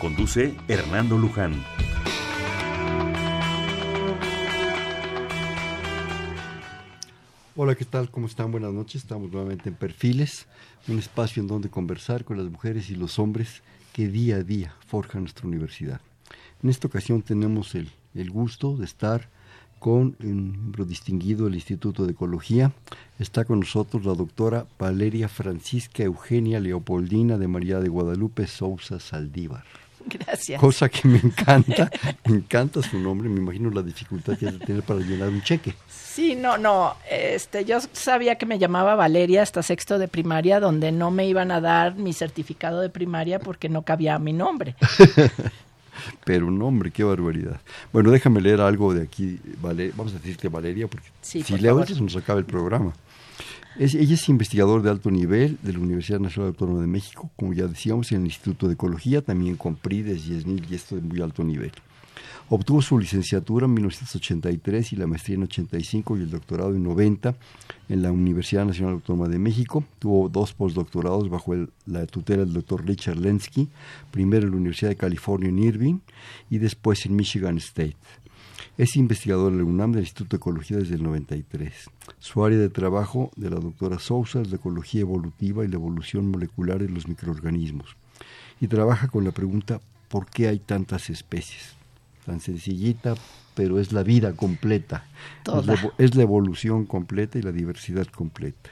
Conduce Hernando Luján. Hola, ¿qué tal? ¿Cómo están? Buenas noches. Estamos nuevamente en Perfiles, un espacio en donde conversar con las mujeres y los hombres que día a día forjan nuestra universidad. En esta ocasión tenemos el, el gusto de estar con un miembro distinguido del Instituto de Ecología. Está con nosotros la doctora Valeria Francisca Eugenia Leopoldina de María de Guadalupe Sousa Saldívar. Gracias. Cosa que me encanta, me encanta su nombre, me imagino la dificultad que tener para llenar un cheque. Sí, no, no, este, yo sabía que me llamaba Valeria hasta sexto de primaria, donde no me iban a dar mi certificado de primaria porque no cabía mi nombre. Pero un nombre, qué barbaridad. Bueno, déjame leer algo de aquí, vale, vamos a decirte Valeria, porque Sí, si por leo se nos acaba el programa. Es- ella es investigador de alto nivel de la Universidad Nacional Autónoma de México, como ya decíamos, en el Instituto de Ecología, también con PRIDES y ESNIL, y esto de muy alto nivel. Obtuvo su licenciatura en 1983 y la maestría en 85 y el doctorado en 90 en la Universidad Nacional Autónoma de México. Tuvo dos postdoctorados bajo la tutela del doctor Richard Lenski, primero en la Universidad de California en Irvine y después en Michigan State. Es investigador en la UNAM del Instituto de Ecología desde el 93. Su área de trabajo de la doctora Sousa es la ecología evolutiva y la evolución molecular de los microorganismos. Y trabaja con la pregunta ¿por qué hay tantas especies? Tan sencillita, pero es la vida completa. Toda. Es la, es la evolución completa y la diversidad completa.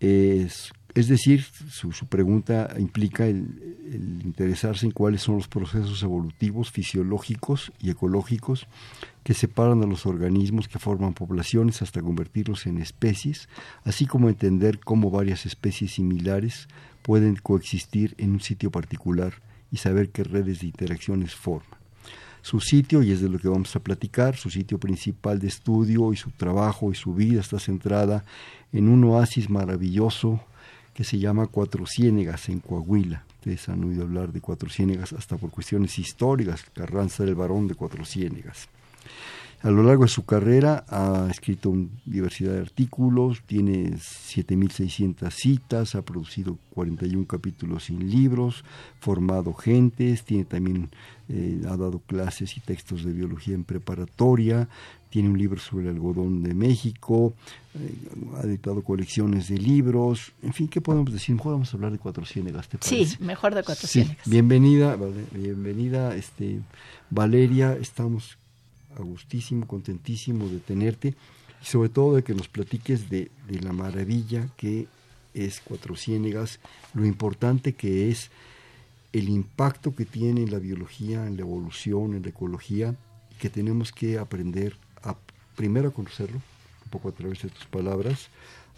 Es, es decir, su, pregunta implica el, el interesarse en cuáles son los procesos evolutivos, fisiológicos y ecológicos que separan a los organismos que forman poblaciones hasta convertirlos en especies, así como entender cómo varias especies similares pueden coexistir en un sitio particular y saber qué redes de interacciones forman. Su sitio, y es de lo que vamos a platicar, su sitio principal de estudio y su trabajo y su vida está centrada en un oasis maravilloso que se llama Cuatro Ciénegas en Coahuila. Ustedes han oído hablar de Cuatro Ciénegas hasta por cuestiones históricas, Carranza del Barón de Cuatro Ciénegas. A lo largo de su carrera ha escrito diversidad de artículos, tiene 7.600 citas, ha producido 41 capítulos sin libros, formado gentes, tiene también, eh, ha dado clases y textos de biología en preparatoria, tiene un libro sobre el algodón de México, eh, ha editado colecciones de libros, en fin, ¿qué podemos decir? Mejor vamos a hablar de Cuatro Ciénegas, ¿te Sí, parece? mejor de cuatro Sí, ciénegas. bienvenida, vale, bienvenida, este, Valeria, estamos a gustísimo, contentísimo de tenerte y sobre todo de que nos platiques de, de la maravilla que es Cuatro Ciénegas, lo importante que es el impacto que tiene en la biología, en la evolución, en la ecología, que tenemos que aprender a primero a conocerlo, un poco a través de tus palabras,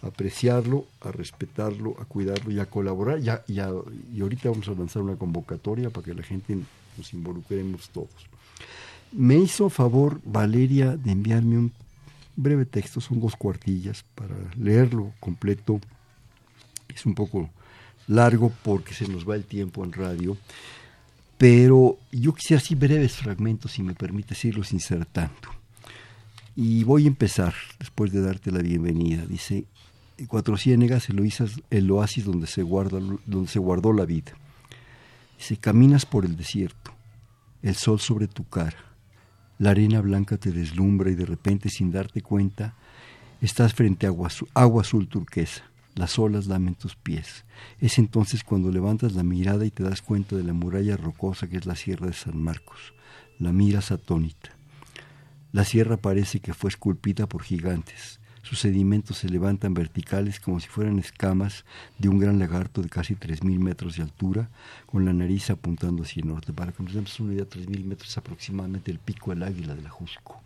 a apreciarlo, a respetarlo, a cuidarlo y a colaborar. Y, y a- y ahorita vamos a lanzar una convocatoria para que la gente nos involucremos todos. Me hizo favor Valeria de enviarme un breve texto, son dos cuartillas, para leerlo completo. Es un poco largo porque se nos va el tiempo en radio, pero yo quisiera así breves fragmentos, si me permites irlos insertando. Y voy a empezar, después de darte la bienvenida. Dice, Cuatro Ciénegas, el oasis, el oasis donde, se guarda, donde se guardó la vida. Dice, caminas por el desierto, el sol sobre tu cara, la arena blanca te deslumbra y de repente sin darte cuenta estás frente a agua, azu- agua azul turquesa, las olas lamen tus pies. Es entonces cuando levantas la mirada y te das cuenta de la muralla rocosa que es la Sierra de San Marcos. La miras atónita. La sierra parece que fue esculpida por gigantes. Sus sedimentos se levantan verticales como si fueran escamas de un gran lagarto de casi 3.000 metros de altura, con la nariz apuntando hacia el norte. Para que nos demos una idea, 3.000 metros aproximadamente el pico del águila de la Jusco.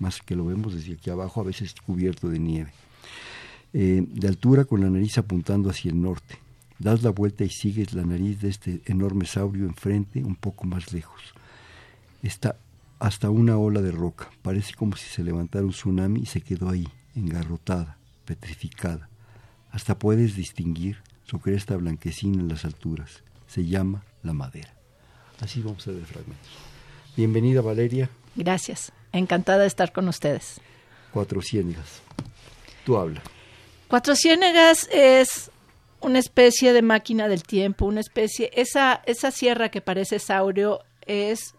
Más que lo vemos desde aquí abajo, a veces cubierto de nieve. Eh, de altura con la nariz apuntando hacia el norte. Das la vuelta y sigues la nariz de este enorme saurio enfrente, un poco más lejos. Está hasta una ola de roca. Parece como si se levantara un tsunami y se quedó ahí, engarrotada, petrificada. Hasta puedes distinguir su cresta blanquecina en las alturas. Se llama la madera. Así vamos a ver fragmentos. Bienvenida Valeria. Gracias. Encantada de estar con ustedes. Cuatro Ciénegas. Tú habla. Cuatro Ciénegas es una especie de máquina del tiempo, una especie, esa, esa sierra que parece saurio es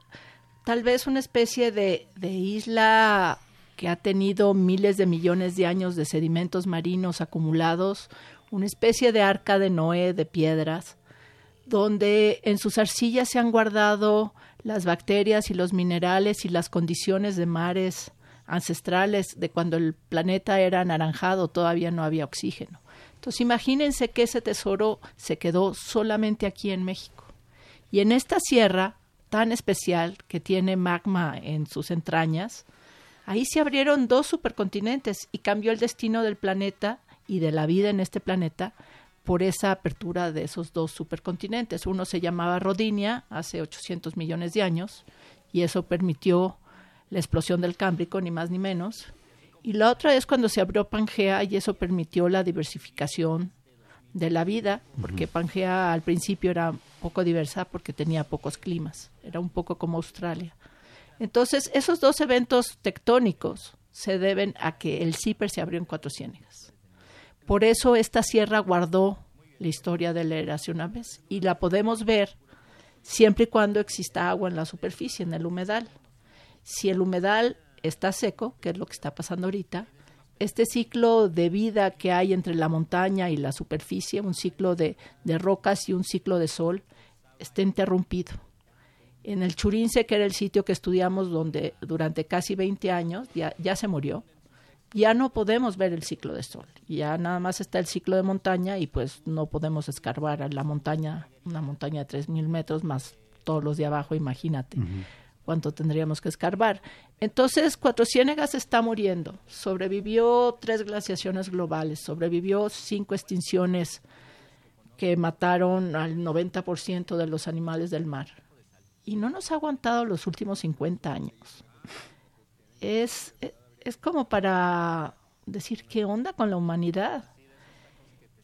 tal vez una especie de, de isla que ha tenido miles de millones de años de sedimentos marinos acumulados, una especie de arca de Noé de piedras, donde en sus arcillas se han guardado las bacterias y los minerales y las condiciones de mares ancestrales de cuando el planeta era anaranjado, todavía no había oxígeno. Entonces imagínense que ese tesoro se quedó solamente aquí en México. Y en esta sierra tan especial que tiene magma en sus entrañas, ahí se abrieron dos supercontinentes y cambió el destino del planeta y de la vida en este planeta por esa apertura de esos dos supercontinentes. Uno se llamaba Rodinia hace 800 millones de años y eso permitió la explosión del Cámbrico, ni más ni menos. Y la otra es cuando se abrió Pangea y eso permitió la diversificación de la vida, porque Pangea al principio era poco diversa porque tenía pocos climas, era un poco como Australia. Entonces, esos dos eventos tectónicos se deben a que el CIPER se abrió en Cuatro Ciénegas. Por eso esta sierra guardó la historia de la eración vez y la podemos ver siempre y cuando exista agua en la superficie, en el humedal. Si el humedal está seco, que es lo que está pasando ahorita, este ciclo de vida que hay entre la montaña y la superficie, un ciclo de, de rocas y un ciclo de sol, está interrumpido. En el Churince, que era el sitio que estudiamos donde durante casi 20 años, ya, ya se murió, ya no podemos ver el ciclo de sol. Ya nada más está el ciclo de montaña y pues no podemos escarbar a la montaña, una montaña de 3.000 metros más todos los de abajo, imagínate cuánto tendríamos que escarbar. Entonces, Cuatro Ciénegas está muriendo. Sobrevivió tres glaciaciones globales, sobrevivió cinco extinciones que mataron al 90% de los animales del mar. Y no nos ha aguantado los últimos 50 años. Es, es como para decir qué onda con la humanidad.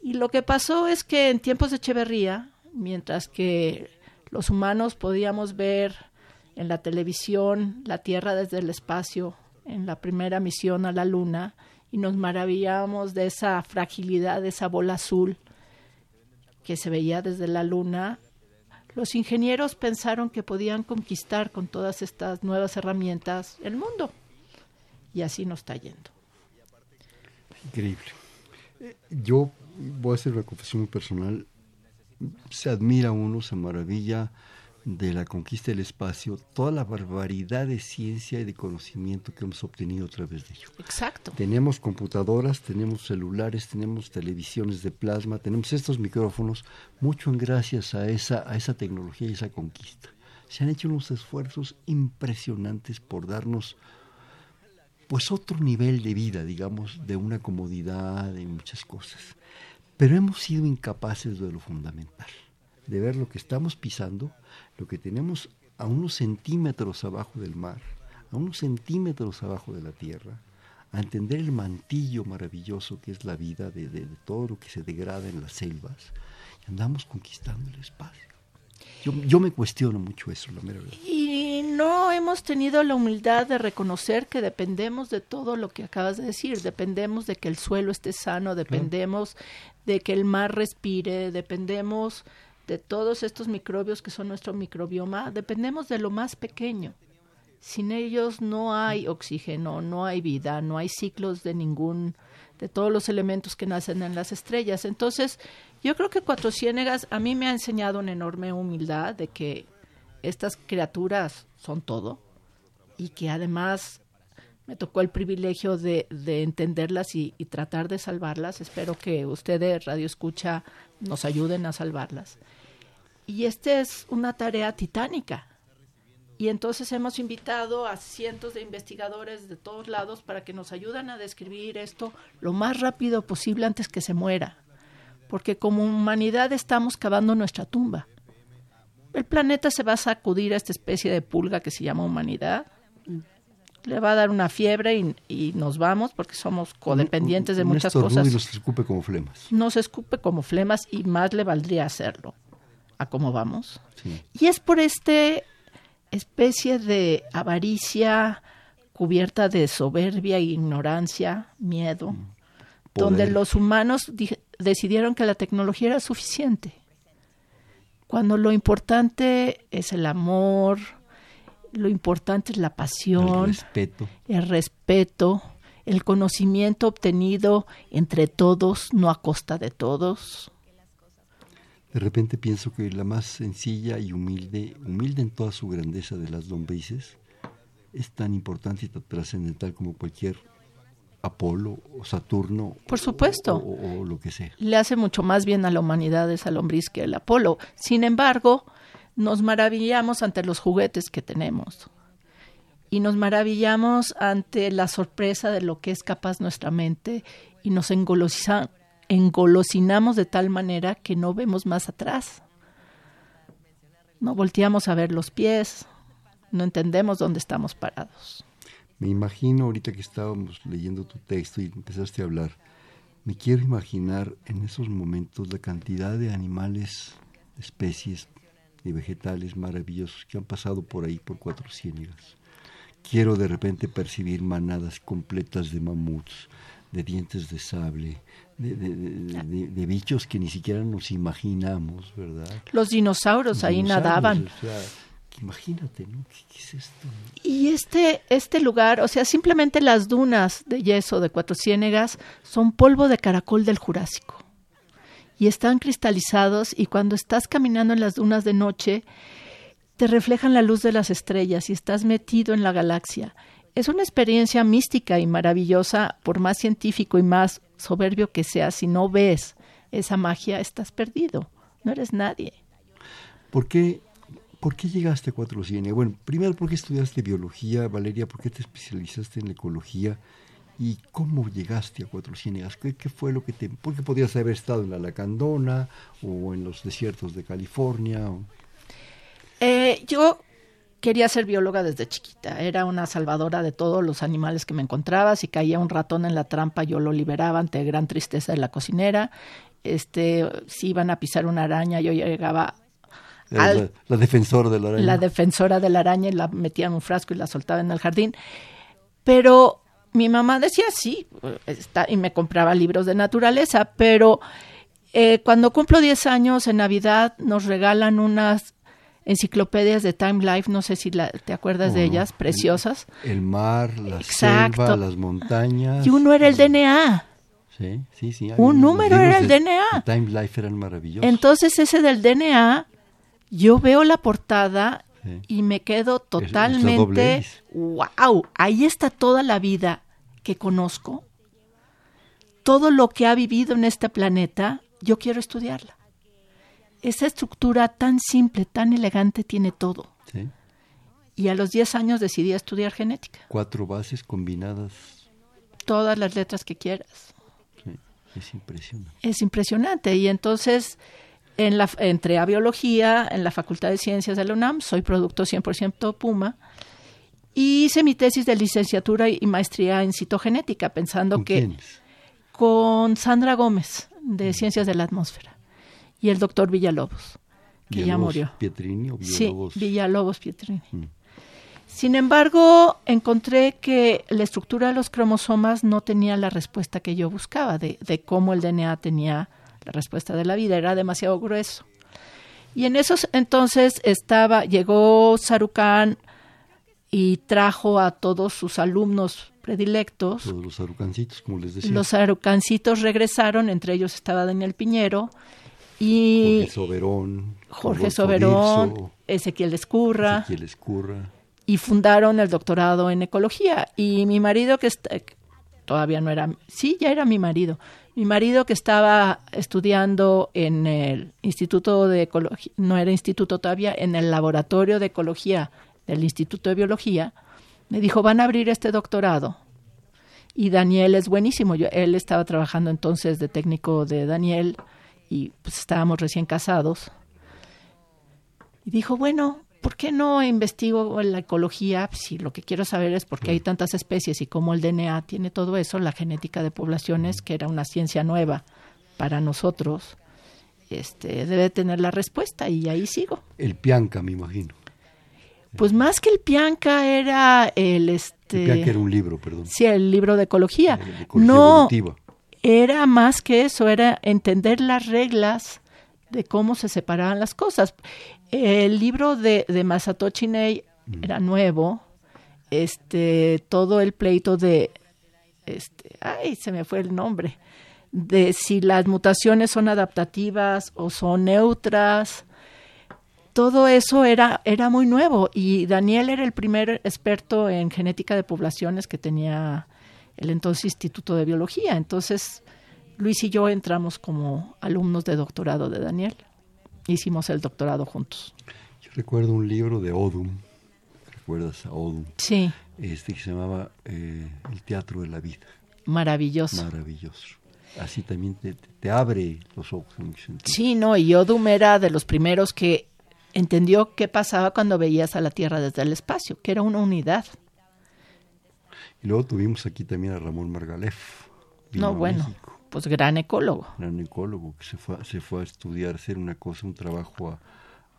Y lo que pasó es que en tiempos de Echeverría, mientras que los humanos podíamos ver en la televisión La Tierra desde el espacio, en la primera misión a la Luna, y nos maravillamos de esa fragilidad, de esa bola azul que se veía desde la Luna. Los ingenieros pensaron que podían conquistar con todas estas nuevas herramientas el mundo. Y así nos está yendo. Increíble. Eh, yo voy a hacer una confesión personal. Se admira uno, se maravilla de la conquista del espacio, toda la barbaridad de ciencia y de conocimiento que hemos obtenido a través de ello. Exacto. Tenemos computadoras, tenemos celulares, tenemos televisiones de plasma, tenemos estos micrófonos, mucho en gracias a esa, a esa tecnología y esa conquista. Se han hecho unos esfuerzos impresionantes por darnos pues otro nivel de vida, digamos, de una comodidad, de muchas cosas. Pero hemos sido incapaces de lo fundamental de ver lo que estamos pisando, lo que tenemos a unos centímetros abajo del mar, a unos centímetros abajo de la tierra, a entender el mantillo maravilloso que es la vida de, todo lo que se degrada en las selvas, y andamos conquistando el espacio. Yo, yo, me cuestiono mucho eso, la mera verdad. Y no hemos tenido la humildad de reconocer que dependemos de todo lo que acabas de decir. Dependemos de que el suelo esté sano, dependemos de que el mar respire, dependemos de todos estos microbios que son nuestro microbioma, dependemos de lo más pequeño. Sin ellos no hay oxígeno, no hay vida, no hay ciclos de ningún, de todos los elementos que nacen en las estrellas. Entonces, yo creo que Cuatro Ciénegas a mí me ha enseñado una enorme humildad de que estas criaturas son todo y que además me tocó el privilegio de, de entenderlas y, y, tratar de salvarlas. Espero que ustedes, Radio Escucha, nos ayuden a salvarlas. Y esta es una tarea titánica. Y entonces hemos invitado a cientos de investigadores de todos lados para que nos ayuden a describir esto lo más rápido posible antes que se muera. porque como humanidad estamos cavando nuestra tumba. El planeta se va a sacudir a esta especie de pulga que se llama humanidad. Le va a dar una fiebre y, nos vamos porque somos codependientes de muchas cosas. Y nos escupe como flemas. Nos escupe como flemas y más le valdría hacerlo. A cómo vamos. Y es por este especie de avaricia cubierta de soberbia, ignorancia, miedo, mm. donde los humanos decidieron que la tecnología era suficiente. Cuando lo importante es el amor, lo importante es la pasión, el respeto, el, respeto, el conocimiento obtenido entre todos, no a costa de todos. De repente pienso que la más sencilla y humilde, humilde en toda su grandeza de las lombrices, es tan importante y tan trascendental como cualquier Apolo o Saturno. Por supuesto. O, lo que sea. Le hace mucho más bien a la humanidad esa lombriz que el Apolo. Sin embargo, nos maravillamos ante los juguetes que tenemos. Y nos maravillamos ante la sorpresa de lo que es capaz nuestra mente y nos engolosinamos de tal manera que no vemos más atrás. No volteamos a ver los pies, no entendemos dónde estamos parados. Me imagino ahorita que estábamos leyendo tu texto y empezaste a hablar, me quiero imaginar en esos momentos la cantidad de animales, especies y vegetales maravillosos que han pasado por ahí por cuatro ciénegas. Quiero de repente percibir manadas completas de mamuts, de dientes de sable, de, bichos que ni siquiera nos imaginamos, ¿verdad? Los dinosaurios, ahí nadaban. Imagínate, ¿no? ¿Qué, es esto? Y este, este lugar, o sea, simplemente las dunas de yeso de Cuatro Ciénegas son polvo de caracol del Jurásico. Y están cristalizados y cuando estás caminando en las dunas de noche, te reflejan la luz de las estrellas y estás metido en la galaxia. Es una experiencia mística y maravillosa, por más científico y más soberbio que seas, si no ves esa magia, estás perdido, no eres nadie. ¿Por qué ¿Por qué llegaste a Cuatro Ciénegas? Bueno, primero, ¿por qué estudiaste biología, Valeria? ¿Por qué te especializaste en la ecología? ¿Y cómo llegaste a Cuatro Ciénegas? ¿Qué, fue lo que te...? Porque podías haber estado en la Lacandona o en los desiertos de California. Eh, yo quería ser bióloga desde chiquita. Era una salvadora de todos los animales que me encontraba. Si caía un ratón en la trampa, yo lo liberaba ante gran tristeza de la cocinera. Este, si iban a pisar una araña, yo llegaba la, defensora de la araña. La defensora de la araña y la metía en un frasco y la soltaba en el jardín. Pero mi mamá decía sí, está, y me compraba libros de naturaleza, pero eh, cuando cumplo 10 años en Navidad nos regalan unas enciclopedias de Time Life, no sé si te acuerdas de ellas, preciosas. El, mar, la selva, las montañas. Y uno era el DNA. Sí, sí, sí. Un número era el DNA. Time Life eran maravillosos. Entonces ese del DNA yo veo la portada y me quedo totalmente, wow, ahí está toda la vida que conozco, todo lo que ha vivido en este planeta, yo quiero estudiarla. Esa estructura tan simple, tan elegante tiene todo. Y a los 10 años decidí estudiar genética. Cuatro bases combinadas. Todas las letras que quieras. es impresionante. Es impresionante. Y entonces en la, entré a biología en la Facultad de Ciencias de la UNAM, soy producto 100% Puma, y hice mi tesis de licenciatura y maestría en citogenética, pensando que con Sandra Gómez, de Ciencias de la Atmósfera, y el doctor Villalobos, que ya murió. Pietrini o Villalobos? Sí, Villalobos Pietrini. Mm. Sin embargo, encontré que la estructura de los cromosomas no tenía la respuesta que yo buscaba de, de cómo el DNA tenía la respuesta de la vida era demasiado grueso. Y en esos entonces estaba, llegó Sarucán y trajo a todos sus alumnos predilectos. Todos los sarucancitos, como les decía. Los sarucancitos regresaron, entre ellos estaba Daniel Piñero y Jorge Soberón, Jorge Soberón, Ezequiel Escurra. Ezequiel Escurra. Y fundaron el doctorado en ecología. Y mi marido, que todavía no era, sí, ya era mi marido, mi marido que estaba estudiando en el Instituto de Ecología, no era instituto todavía, en el Laboratorio de Ecología del Instituto de Biología, me dijo, van a abrir este doctorado. Y Daniel es buenísimo. Yo, él estaba trabajando entonces de técnico de Daniel y pues estábamos recién casados. Y dijo, bueno, ¿por qué no investigo la ecología? Si lo que quiero saber es por qué hay tantas especies y cómo el DNA tiene todo eso, la genética de poblaciones, que era una ciencia nueva para nosotros, este, debe tener la respuesta y ahí sigo. El Pianca, me imagino. Pues más que el Pianca era el este. El Pianca era un libro, perdón. Sí, el libro de ecología. no, era más que eso, era entender las reglas de cómo se separaban las cosas. El libro de, de Masatoshi Nei mm. era nuevo. Este, todo el pleito de, este, ay, se me fue el nombre, de si las mutaciones son adaptativas o son neutras. Todo eso era, era muy nuevo y Daniel era el primer experto en genética de poblaciones que tenía el entonces Instituto de Biología. Entonces, Luis y yo entramos como alumnos de doctorado de Daniel. Hicimos el doctorado juntos. Yo recuerdo un libro de Odum. ¿Recuerdas a Odum? Sí. Este que se llamaba eh, El Teatro de la Vida. Maravilloso. Maravilloso. Así también te, abre los ojos en Sí, no, y Odum era de los primeros que entendió qué pasaba cuando veías a la Tierra desde el espacio, que era una unidad. Y luego tuvimos aquí también a Ramón Margalef. No, bueno, pues gran ecólogo. Gran ecólogo que se fue, se fue a estudiar, hacer una cosa, un trabajo a,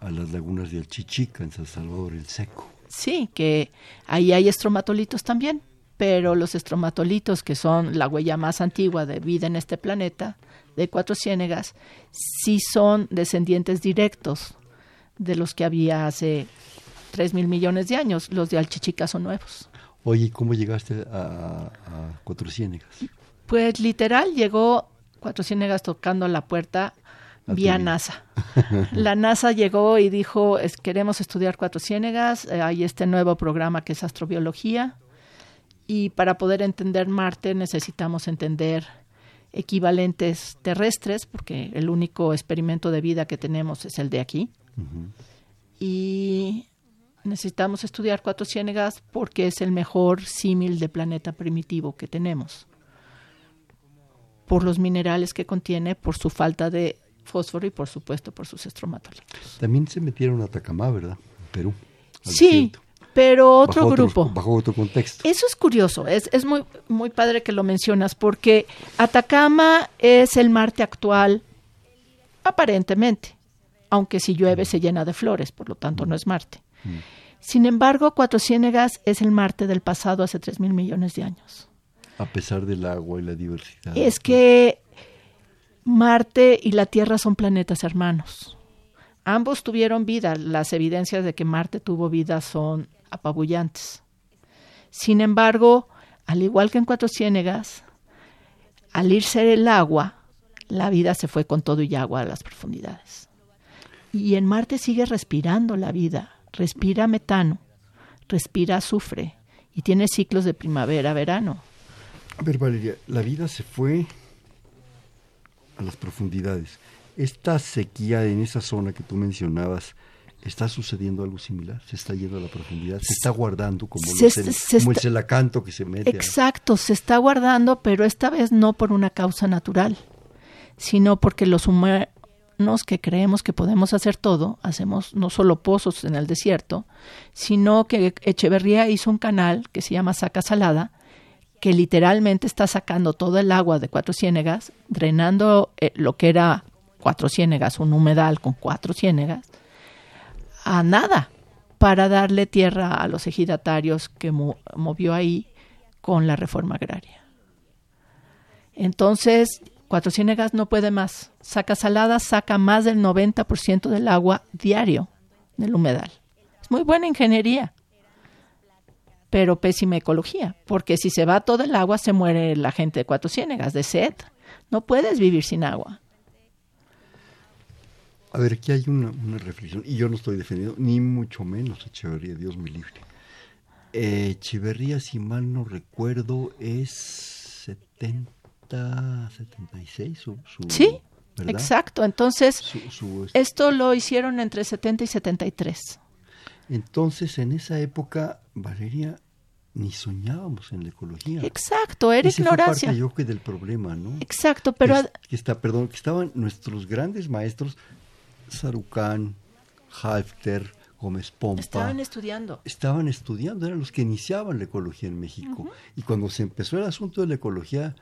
a las lagunas de Alchichica, en San Salvador el Seco. Sí, que ahí hay estromatolitos también, pero los estromatolitos, que son la huella más antigua de vida en este planeta, de cuatro ciénegas, sí son descendientes directos de los que había hace tres mil millones de años. Los de Alchichica son nuevos. Oye, ¿cómo llegaste a, Cuatro Ciénegas? Pues literal llegó Cuatro Ciénegas tocando la puerta vía NASA. La NASA llegó y dijo, queremos estudiar Cuatro Ciénegas, eh, hay este nuevo programa que es astrobiología y para poder entender Marte necesitamos entender equivalentes terrestres, porque el único experimento de vida que tenemos es el de aquí. Y necesitamos estudiar Cuatro Ciénegas porque es el mejor símil de planeta primitivo que tenemos. Por los minerales que contiene, por su falta de fósforo y por supuesto por sus estromatolitos. También se metieron a Atacama, ¿verdad? Perú. Sí, pero otro grupo. bajo otro contexto. Eso es curioso, es, es muy, muy padre que lo mencionas, porque Atacama es el Marte actual, aparentemente, aunque si llueve se llena de flores, por lo tanto no es Marte. Mm. Sin embargo, Cuatro Ciénegas es el Marte del pasado hace tres mil millones de años. A pesar del agua y la diversidad. Es que Marte y la Tierra son planetas hermanos. Ambos tuvieron vida. Las evidencias de que Marte tuvo vida son apabullantes. Sin embargo, al igual que en Cuatro Ciénegas, al irse el agua, la vida se fue con todo y agua a las profundidades. Y en Marte sigue respirando la vida respira metano, respira azufre y tiene ciclos de primavera-verano. A ver, Valeria, la vida se fue a las profundidades. Esta sequía en esa zona que tú mencionabas, ¿está sucediendo algo similar? ¿Se está yendo a la profundidad? ¿Se está guardando como, el celacanto que se mete? Exacto, se está guardando, pero esta vez no por una causa natural, sino porque los, humanos nos que creemos que podemos hacer todo, hacemos no solo pozos en el desierto, sino que Echeverría hizo un canal que se llama Saca Salada, que literalmente está sacando todo el agua de Cuatro Ciénegas, drenando eh, lo que era Cuatro Ciénegas, un humedal con cuatro ciénegas, a nada, para darle tierra a los ejidatarios que movió ahí con la reforma agraria. Entonces, Cuatro Ciénegas no puede más. Saca Salada saca más del 90% del agua diario del humedal. Es muy buena ingeniería, pero pésima ecología, porque si se va todo el agua se muere la gente de Cuatro Ciénegas de sed. No puedes vivir sin agua. A ver, aquí hay una, reflexión, y yo no estoy defendiendo, ni mucho menos Echeverría, Dios me libre. Echeverría, si mal no recuerdo, es 70 76 su, Sí, exacto. Entonces, esto lo hicieron entre 70 y 73. Entonces, en esa época, Valeria, ni soñábamos en la ecología. Exacto, era Ese ignorancia. Fue parte, yo que del problema, ¿no? Exacto, pero que está, perdón, que estaban nuestros grandes maestros, Sarucán, Halfter, Gómez Pompa. Estaban estudiando. Estaban estudiando, eran los que iniciaban la ecología en México. Uh -huh. Y cuando se empezó el asunto de la ecología,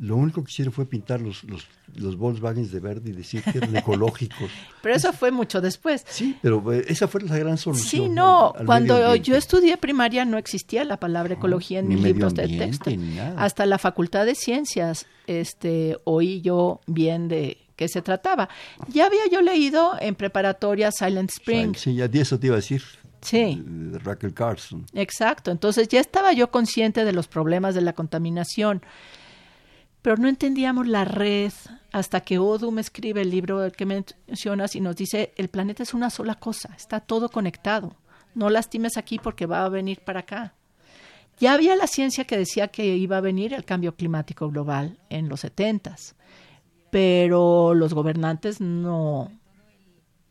lo único que hicieron fue pintar los, los, los Volkswagens de verde y decir que eran ecológicos. pero eso fue mucho después. Sí, pero eh, esa fue la gran solución. Sí, no, al, al cuando yo estudié primaria no existía la palabra ecología en mis libros de texto. Ni nada. Hasta la Facultad de Ciencias este, oí yo bien de qué se trataba. Ya había yo leído en preparatoria Silent Spring. Sí, ya eso te iba a decir. Sí. De Raquel Carson. Exacto. Entonces ya estaba yo consciente de los problemas de la contaminación pero no entendíamos la red hasta que Odum escribe el libro que mencionas y nos dice, el planeta es una sola cosa, está todo conectado, no lastimes aquí porque va a venir para acá. Ya había la ciencia que decía que iba a venir el cambio climático global en los setentas, pero los gobernantes no,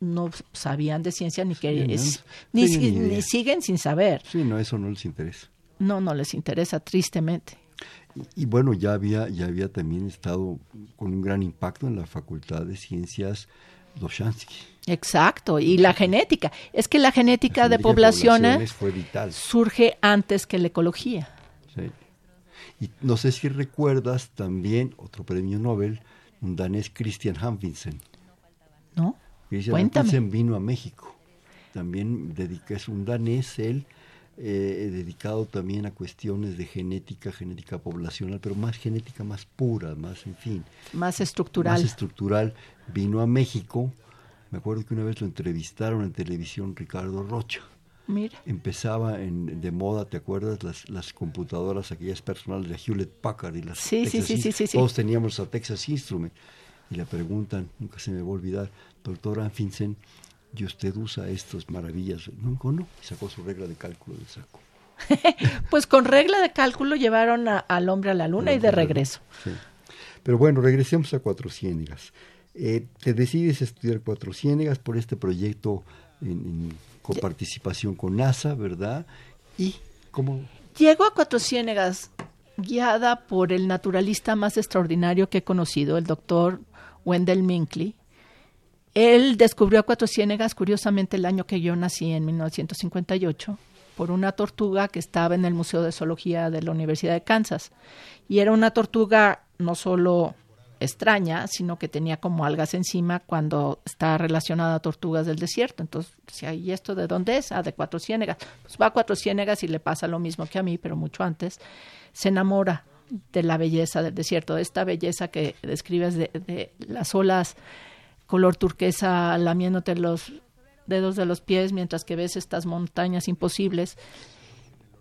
no sabían de ciencia ni que sí, ni, ni, ni, ni siguen sin saber. Sí, no, eso no les interesa. No, no les interesa, tristemente. Y, bueno, ya había, ya había también estado con un gran impacto en la Facultad de Ciencias Doshansky. Exacto, y la genética. Es que la genética, la genética de poblaciones, fue vital. surge antes que la ecología. Sí. Y no sé si recuerdas también otro premio Nobel, un danés Christian Hanfinsen. ¿No? Christian Cuéntame. Hanfinsen vino a México. También dedica, es un danés, él eh, dedicado también a cuestiones de genética, genética poblacional, pero más genética más pura, más, en fin. Más estructural. Más estructural. Vino a México. Me acuerdo que una vez lo entrevistaron en televisión Ricardo Rocha. Mira. Empezaba en, de moda, ¿te acuerdas? Las, las computadoras, aquellas personales de Hewlett Packard y las sí, Texas sí, sí, sí, sí, sí. Todos teníamos a Texas Instrument. Y le preguntan, nunca se me va a olvidar, doctor Anfinsen, y usted usa estas maravillas. No, no, y sacó su regla de cálculo del saco. pues con regla de cálculo llevaron a, al hombre a la luna y de regreso. Sí. Pero bueno, regresemos a Cuatro Ciénegas. Eh, te decides estudiar Cuatro Ciénegas por este proyecto en, en coparticipación con NASA, ¿verdad? Y cómo... Llego a Cuatro Ciénegas guiada por el naturalista más extraordinario que he conocido, el doctor Wendell Minkley, él descubrió a Cuatro Ciénegas, curiosamente, el año que yo nací, en 1958, por una tortuga que estaba en el Museo de Zoología de la Universidad de Kansas. Y era una tortuga no solo extraña, sino que tenía como algas encima cuando está relacionada a tortugas del desierto. Entonces, ¿y esto de dónde es? Ah, de Cuatro Ciénegas. Pues va a Cuatro Ciénegas y le pasa lo mismo que a mí, pero mucho antes. Se enamora de la belleza del desierto, de esta belleza que describes de, de las olas color turquesa lamiéndote los dedos de los pies mientras que ves estas montañas imposibles.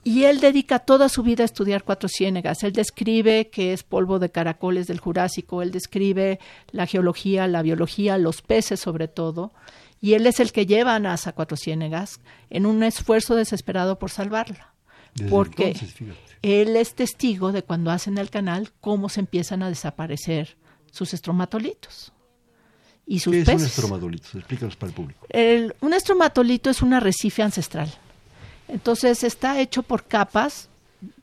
Y él dedica toda su vida a estudiar cuatro ciénegas. Él describe que es polvo de caracoles del Jurásico, él describe la geología, la biología, los peces sobre todo, y él es el que lleva a NASA cuatro ciénegas en un esfuerzo desesperado por salvarla. Desde porque entonces, él es testigo de cuando hacen el canal cómo se empiezan a desaparecer sus estromatolitos y sus ¿Qué peces. es un estromatolito? Explícanos para el público. El, un estromatolito es un arrecife ancestral. Entonces está hecho por capas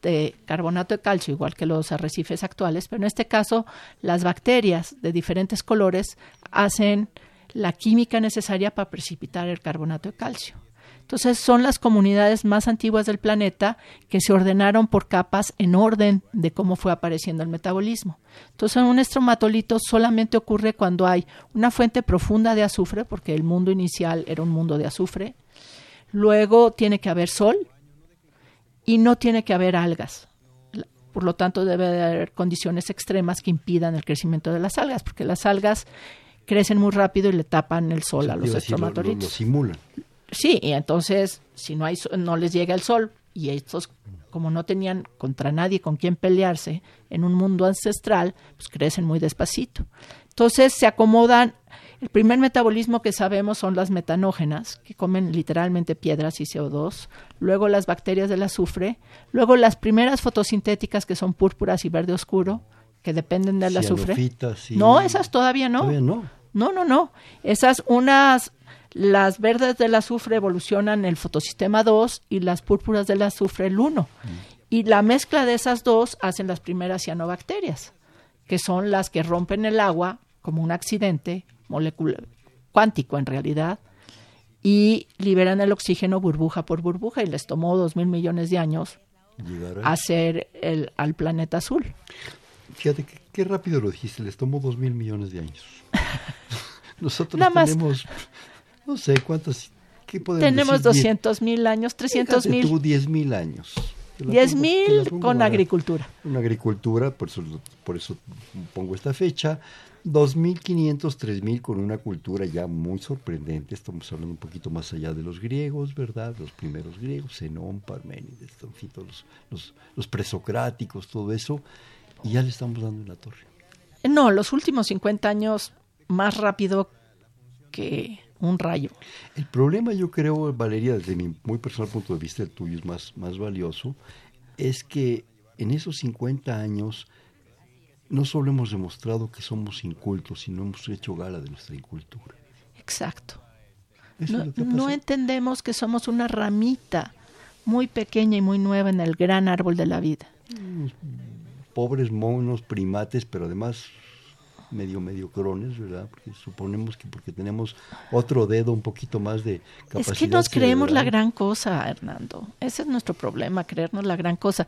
de carbonato de calcio, igual que los arrecifes actuales, pero en este caso las bacterias de diferentes colores hacen la química necesaria para precipitar el carbonato de calcio. Entonces son las comunidades más antiguas del planeta que se ordenaron por capas en orden de cómo fue apareciendo el metabolismo. Entonces un estromatolito solamente ocurre cuando hay una fuente profunda de azufre, porque el mundo inicial era un mundo de azufre. Luego tiene que haber sol y no tiene que haber algas. Por lo tanto, debe de haber condiciones extremas que impidan el crecimiento de las algas, porque las algas crecen muy rápido y le tapan el sol a los lo- lo- estromatolitos. Lo, simulan. Sí, y entonces, si no hay no les llega el sol y estos, como no tenían contra nadie con quien pelearse en un mundo ancestral, pues crecen muy despacito. Entonces se acomodan. El primer metabolismo que sabemos son las metanógenas, que comen literalmente piedras y CO2. Luego las bacterias del azufre. Luego las primeras fotosintéticas que son púrpuras y verde oscuro, que dependen del azufre. Sí. No, esas todavía no. Todavía no. No, no, no. Esas unas, las verdes del azufre evolucionan el fotosistema 2 y las púrpuras del azufre el 1. Y la mezcla de esas dos hacen las primeras cianobacterias, que son las que rompen el agua como un accidente molecular, cuántico en realidad, y liberan el oxígeno burbuja por burbuja y les tomó dos mil millones de años hacer el, al planeta azul. Fíjate qué rápido lo dijiste, les tomó dos mil millones de años. Nosotros tenemos, no sé cuántos, ¿qué podemos Tenemos doscientos mil años, trescientos mil. Tuvo diez mil años. Diez mil con agricultura. Una agricultura, por eso, por eso pongo esta fecha. 2.500, 3.000 con una cultura ya muy sorprendente. Estamos hablando un poquito más allá de los griegos, ¿verdad? Los primeros griegos, Zenón, Parménides, en fin, todos los, los, presocráticos, todo eso. Y ya le estamos dando en la torre. No, los últimos 50 años más rápido que un rayo. El problema, yo creo, Valeria, desde mi muy personal punto de vista, el tuyo es más, más valioso, es que en esos 50 años no solo hemos demostrado que somos incultos, sino hemos hecho gala de nuestra incultura. Exacto. No, entendemos que somos una ramita muy pequeña y muy nueva en el gran árbol de la vida. pobres monos, primates, pero además medio medio crones, ¿verdad? Porque suponemos que porque tenemos otro dedo un poquito más de capacidad. Es que nos creemos la gran cosa, Hernando. Ese es nuestro problema, creernos la gran cosa.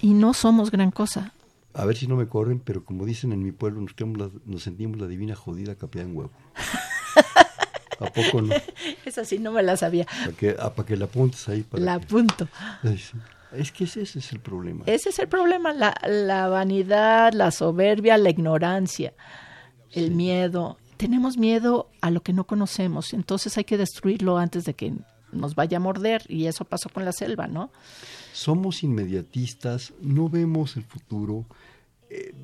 Y no somos gran cosa a ver si no me corren, pero como dicen en mi pueblo, nos, nos sentimos la divina jodida en huevo. ¿A poco no? Esa sí no me la sabía. Para que, ah, para que la apuntes ahí. Para la apunto. Es que ese, es el problema. Ese es el problema, la, la vanidad, la soberbia, la ignorancia, el miedo. Tenemos miedo a lo que no conocemos, entonces hay que destruirlo antes de que nos vaya a morder y eso pasó con la selva, ¿no? Somos inmediatistas, no vemos el futuro. Eh,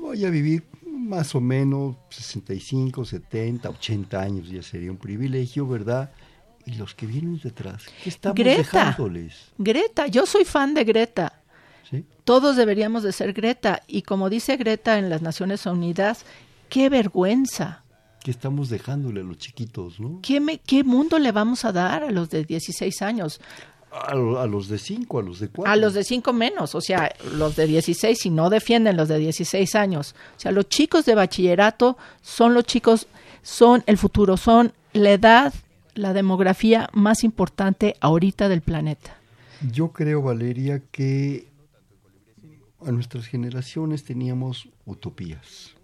voy a vivir más o menos 65, 70, 80 años, ya sería un privilegio, ¿verdad? Y los que vienen detrás, ¿qué estamos Greta, dejándoles? Greta, yo soy fan de Greta. ¿Sí? Todos deberíamos de ser Greta. Y como dice Greta en las Naciones Unidas, qué vergüenza ¿Qué estamos dejándole a los chiquitos, no? ¿Qué, ¿Qué mundo le vamos a dar a los de 16 años? A, los de 5, a los de 4. A los de 5 menos, o sea, los de 16, si no defienden los de 16 años. O sea, los chicos de bachillerato son los chicos, son el futuro, son la edad, la demografía más importante ahorita del planeta. Yo creo, Valeria, que a nuestras generaciones teníamos utopías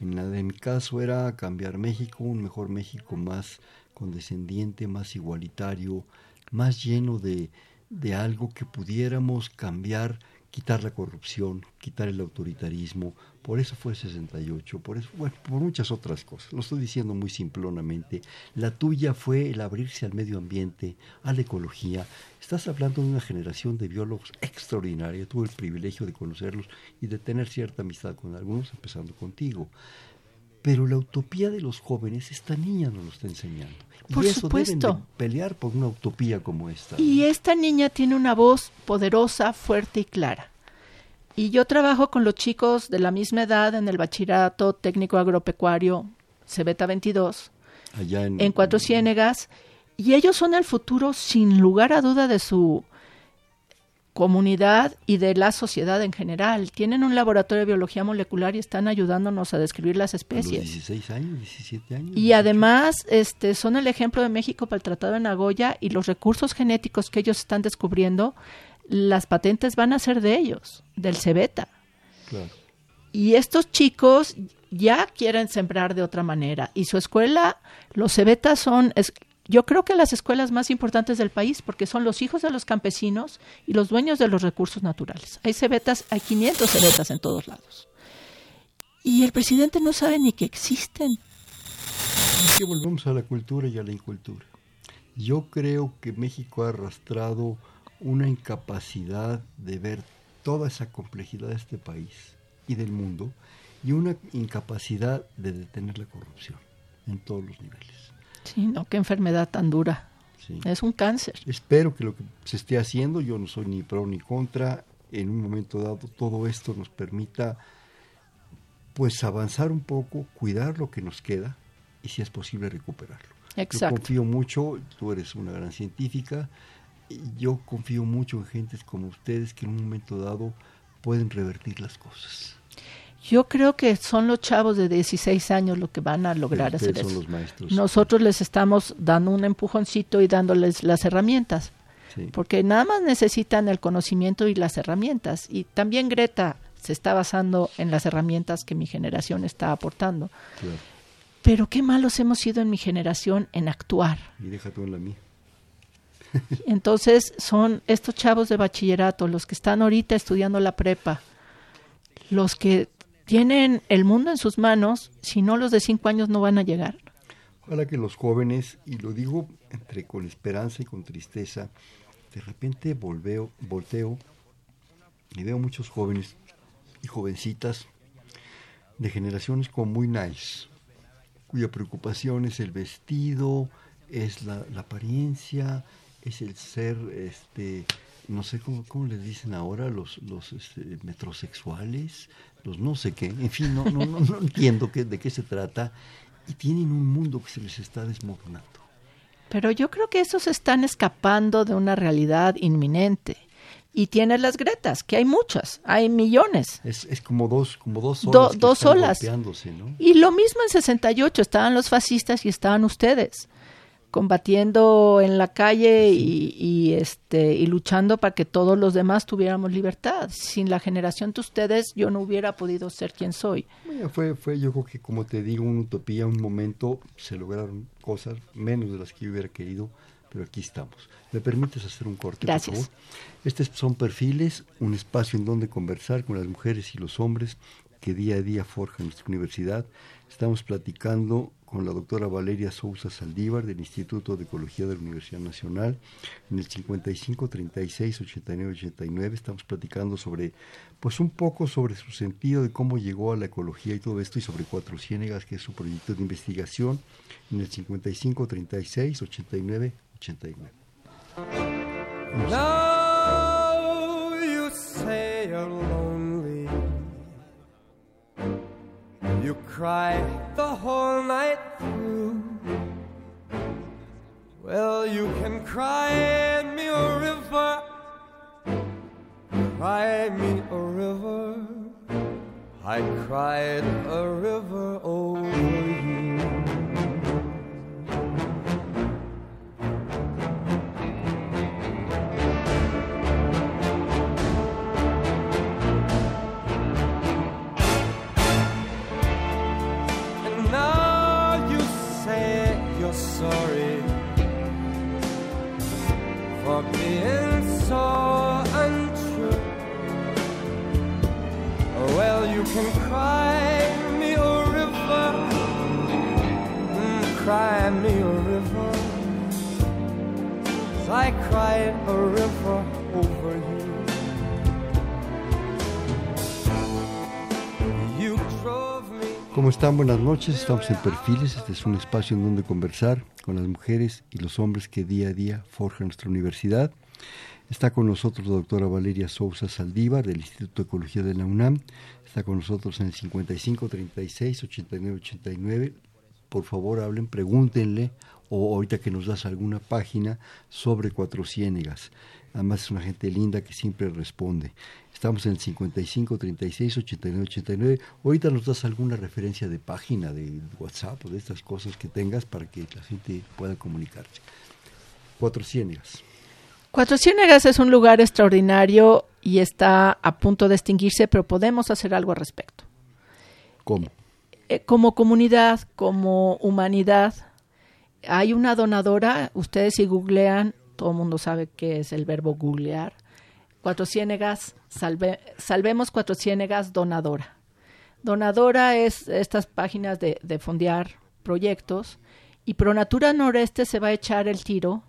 en la de mi caso era cambiar México, un mejor México más condescendiente, más igualitario, más lleno de, de algo que pudiéramos cambiar, quitar la corrupción, quitar el autoritarismo. Por eso fue el 68, por eso, bueno, por muchas otras cosas. Lo estoy diciendo muy simplonamente. La tuya fue el abrirse al medio ambiente, a la ecología. Estás hablando de una generación de biólogos extraordinaria. Tuve el privilegio de conocerlos y de tener cierta amistad con algunos, empezando contigo. Pero la utopía de los jóvenes, esta niña nos lo está enseñando. Por y eso supuesto. Deben pelear por una utopía como esta. Y esta niña tiene una voz poderosa, fuerte y clara. Y yo trabajo con los chicos de la misma edad en el bachillerato técnico agropecuario Cebeta 22, Allá en, en Cuatro Ciénegas, y ellos son el futuro sin lugar a duda de su comunidad y de la sociedad en general. Tienen un laboratorio de biología molecular y están ayudándonos a describir las especies. 16 años, 17 años. Y además este, son el ejemplo de México para el Tratado de Nagoya y los recursos genéticos que ellos están descubriendo las patentes van a ser de ellos, del Cebeta. Y estos chicos ya quieren sembrar de otra manera. Y su escuela, los Cebetas son, yo creo que las escuelas más importantes del país, porque son los hijos de los campesinos y los dueños de los recursos naturales. Hay Cebetas, hay 500 Cebetas en todos lados. Y el presidente no sabe ni que existen. que volvemos a la cultura y a la incultura. Yo creo que México ha arrastrado una incapacidad de ver toda esa complejidad de este país y del mundo y una incapacidad de detener la corrupción en todos los niveles. Sí, no, qué enfermedad tan dura. Es un cáncer. Espero que lo que se esté haciendo, yo no soy ni pro ni contra, en un momento dado todo esto nos permita pues avanzar un poco, cuidar lo que nos queda y si es posible recuperarlo. Exacto. Yo confío mucho, tú eres una gran científica, yo confío mucho en gentes como ustedes que en un momento dado pueden revertir las cosas. Yo creo que son los chavos de 16 años lo que van a lograr hacer eso. Nosotros les estamos dando un empujoncito y dándoles las herramientas. Porque nada más necesitan el conocimiento y las herramientas. Y también Greta se está basando en las herramientas que mi generación está aportando. Pero qué malos hemos sido en mi generación en actuar. Y deja tú en la mía. Entonces son estos chavos de bachillerato, los que están ahorita estudiando la prepa, los que tienen el mundo en sus manos, si no los de cinco años no van a llegar. Ojalá que los jóvenes, y lo digo entre con esperanza y con tristeza, de repente volveo, volteo y veo muchos jóvenes y jovencitas de generaciones como muy nice, cuya preocupación es el vestido, es la, la apariencia, es el ser, este, no sé cómo, cómo les dicen ahora, los, los este, metrosexuales, los no sé qué, en fin, no, no, no, no entiendo qué, de qué se trata, y tienen un mundo que se les está desmoronando. Pero yo creo que esos están escapando de una realidad inminente. Y tienes las gretas, que hay muchas, hay millones. Es, es como dos, como dos olas. dos olas. Y lo mismo en 68, estaban los fascistas y estaban ustedes combatiendo en la calle y, este y luchando para que todos los demás tuviéramos libertad. Sin la generación de ustedes yo no hubiera podido ser quien soy. fue fue yo creo que como te digo una utopía, un momento se lograron cosas menos de las que yo hubiera querido, pero aquí estamos. ¿Me permites hacer un corte, Gracias. por favor? Estos son perfiles, un espacio en donde conversar con las mujeres y los hombres que día a día forjan nuestra universidad. Estamos platicando con la doctora Valeria Sousa Saldívar del Instituto de Ecología de la Universidad Nacional. En el 55 36 89 89 estamos platicando sobre, pues un poco sobre su sentido de cómo llegó a la ecología y todo esto, y sobre Cuatro Ciénegas, que es su proyecto de investigación, en el 55 36 89 89. You cry the whole night through. Well, you can cry me a river, cry me a river. I cried a river over you. ¿Cómo están? Buenas noches. Estamos en Perfiles. Este es un espacio en donde conversar con las mujeres y los hombres que día a día forjan nuestra universidad. Está con nosotros la doctora Valeria Sousa Saldívar del Instituto de Ecología de la UNAM. Está con nosotros en el 55 36 89 89. Por favor, hablen, pregúntenle o ahorita que nos das alguna página sobre Cuatro Ciénegas. Además es una gente linda que siempre responde. Estamos en el 55 36 89 89. Ahorita nos das alguna referencia de página de WhatsApp o de estas cosas que tengas para que la gente pueda comunicarse. Cuatro Ciénegas. Cuatro Ciénegas es un lugar extraordinario y está a punto de extinguirse, pero podemos hacer algo al respecto. ¿Cómo? Eh, como comunidad, como humanidad, hay una donadora, ustedes si googlean, todo el mundo sabe qué es el verbo googlear. Cuatro Ciénegas, salve, salvemos Cuatro Ciénegas donadora. Donadora es estas páginas de, de fondear proyectos y Pronatura Noreste se va a echar el tiro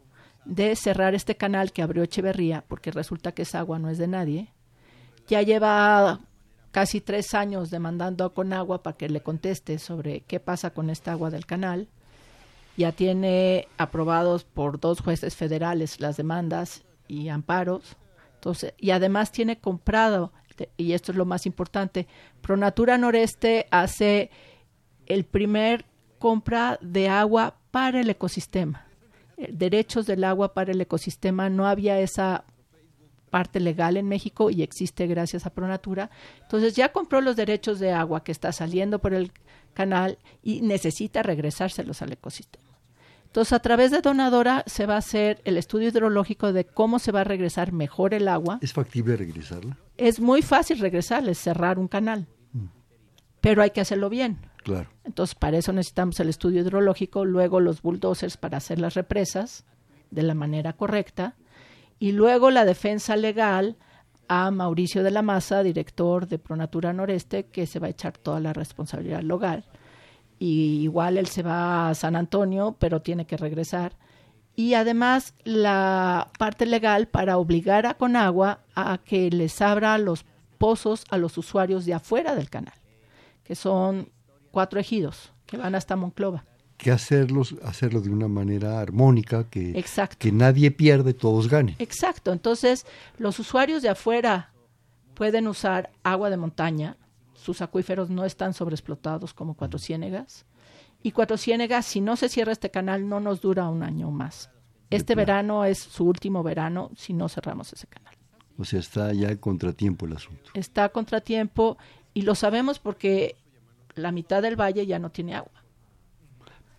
de cerrar este canal que abrió Echeverría, porque resulta que esa agua no es de nadie. Ya lleva casi tres años demandando a Conagua para que le conteste sobre qué pasa con esta agua del canal. Ya tiene aprobados por dos jueces federales las demandas y amparos. Entonces, y además tiene comprado, y esto es lo más importante, Pronatura Noreste hace el primer compra de agua para el ecosistema eh, derechos del agua para el ecosistema, no había esa parte legal en México y existe gracias a Pronatura. Entonces ya compró los derechos de agua que está saliendo por el canal y necesita regresárselos al ecosistema. Entonces, a través de Donadora se va a hacer el estudio hidrológico de cómo se va a regresar mejor el agua. ¿Es factible regresarla? Es muy fácil regresarla, es cerrar un canal, mm. pero hay que hacerlo bien. Claro. Entonces, para eso necesitamos el estudio hidrológico, luego los bulldozers para hacer las represas de la manera correcta, y luego la defensa legal a Mauricio de la Maza, director de Pronatura Noreste, que se va a echar toda la responsabilidad local y igual él se va a San Antonio, pero tiene que regresar. Y además la parte legal para obligar a Conagua a que les abra los pozos a los usuarios de afuera del canal, que son cuatro ejidos que van hasta Monclova. Que hacerlos, hacerlo de una manera armónica, que, que nadie pierde, todos ganen. Exacto. Entonces, los usuarios de afuera pueden usar agua de montaña, sus acuíferos no están sobreexplotados como Cuatro Ciénegas. Y Cuatro Ciénegas, si no se cierra este canal, no nos dura un año más. Este verano es su último verano si no cerramos ese canal. O sea, está ya contratiempo el asunto. Está a contratiempo y lo sabemos porque la mitad del valle ya no tiene agua.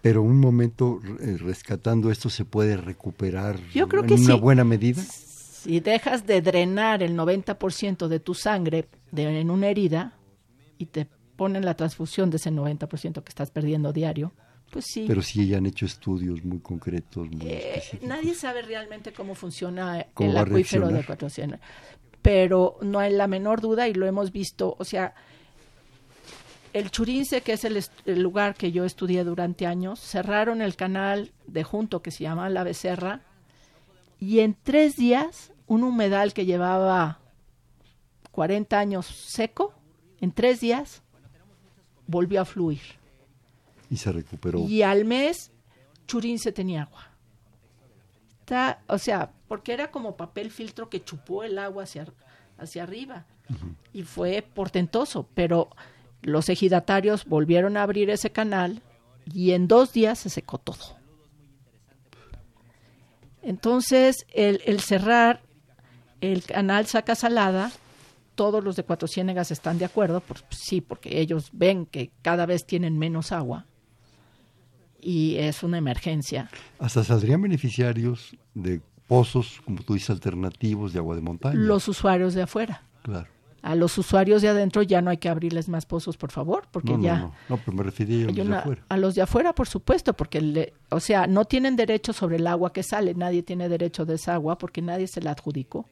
Pero un momento eh, rescatando esto se puede recuperar Yo creo en que una buena medida. Si dejas de drenar el 90% de tu sangre en una herida, y te ponen la transfusión de ese 90% que estás perdiendo diario, pues sí. Pero sí ya han hecho estudios muy concretos, muy eh, Nadie sabe realmente cómo funciona el acuífero de Cuatro pero no hay la menor duda y lo hemos visto, o sea, el Churince, que es el, el, lugar que yo estudié durante años, cerraron el canal de junto que se llama La Becerra y en tres días un humedal que llevaba 40 años seco en tres días volvió a fluir. Y se recuperó. Y al mes, Churín se tenía agua. Está, o sea, porque era como papel filtro que chupó el agua hacia, hacia arriba. Y fue portentoso, pero los ejidatarios volvieron a abrir ese canal y en dos días se secó todo. Entonces, el, el cerrar el canal Saca Salada todos los de Cuatro Ciénegas están de acuerdo, sí, porque ellos ven que cada vez tienen menos agua y es una emergencia. Hasta saldrían beneficiarios de pozos, como tú dices, alternativos de agua de montaña. Los usuarios de afuera. Claro. A los usuarios de adentro ya no hay que abrirles más pozos, por favor, porque ya... No, no, pero me refería a los de afuera. A los de afuera, por supuesto, porque, o sea, no tienen derecho sobre el agua que sale, nadie tiene derecho de esa agua porque nadie se la adjudicó.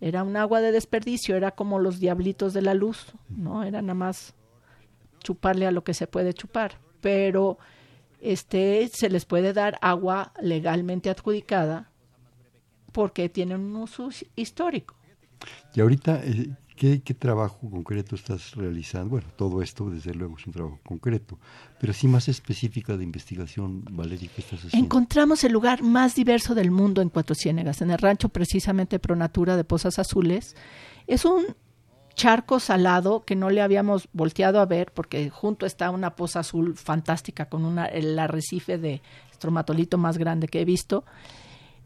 Era un agua de desperdicio, era como los diablitos de la luz, ¿no? Era nada más chuparle a lo que se puede chupar, pero este se les puede dar agua legalmente adjudicada porque tienen un uso histórico. Y ahorita eh, ¿Qué, trabajo concreto estás realizando? Bueno, todo esto desde luego es un trabajo concreto, pero sí más específica de investigación, Valeria, ¿qué estás haciendo? Encontramos el lugar más diverso del mundo en Cuatro Ciénegas, en el rancho precisamente Pronatura de Pozas Azules. Es un charco salado que no le habíamos volteado a ver porque junto está una poza azul fantástica con una, el arrecife de estromatolito más grande que he visto.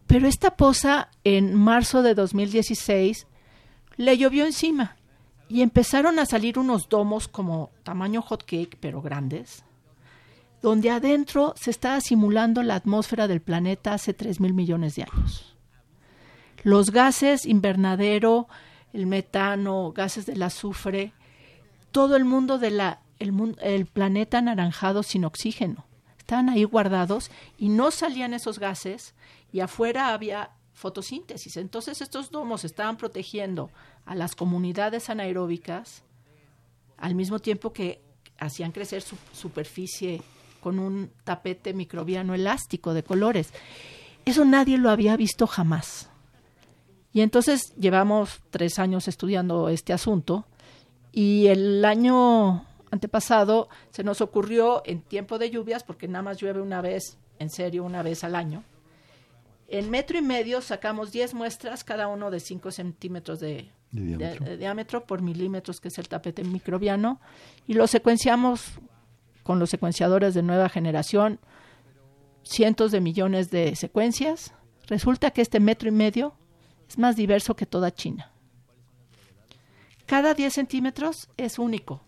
Pero esta poza en marzo de 2016 le llovió encima y empezaron a salir unos domos como tamaño hot cake, pero grandes, donde adentro se estaba simulando la atmósfera del planeta hace tres mil millones de años. Los gases invernadero, el metano, gases del azufre, todo el mundo de la el, el planeta anaranjado sin oxígeno. Estaban ahí guardados y no salían esos gases y afuera había fotosíntesis. Entonces estos domos estaban protegiendo a las comunidades anaeróbicas al mismo tiempo que hacían crecer su superficie con un tapete microbiano elástico de colores. Eso nadie lo había visto jamás. Y entonces llevamos tres años estudiando este asunto y el año antepasado se nos ocurrió en tiempo de lluvias, porque nada más llueve una vez, en serio, una vez al año, en metro y medio sacamos 10 muestras, cada uno de 5 centímetros de, diámetro. por milímetros, que es el tapete microbiano, y lo secuenciamos con los secuenciadores de nueva generación, cientos de millones de secuencias, resulta que este metro y medio es más diverso que toda China. Cada 10 centímetros es único.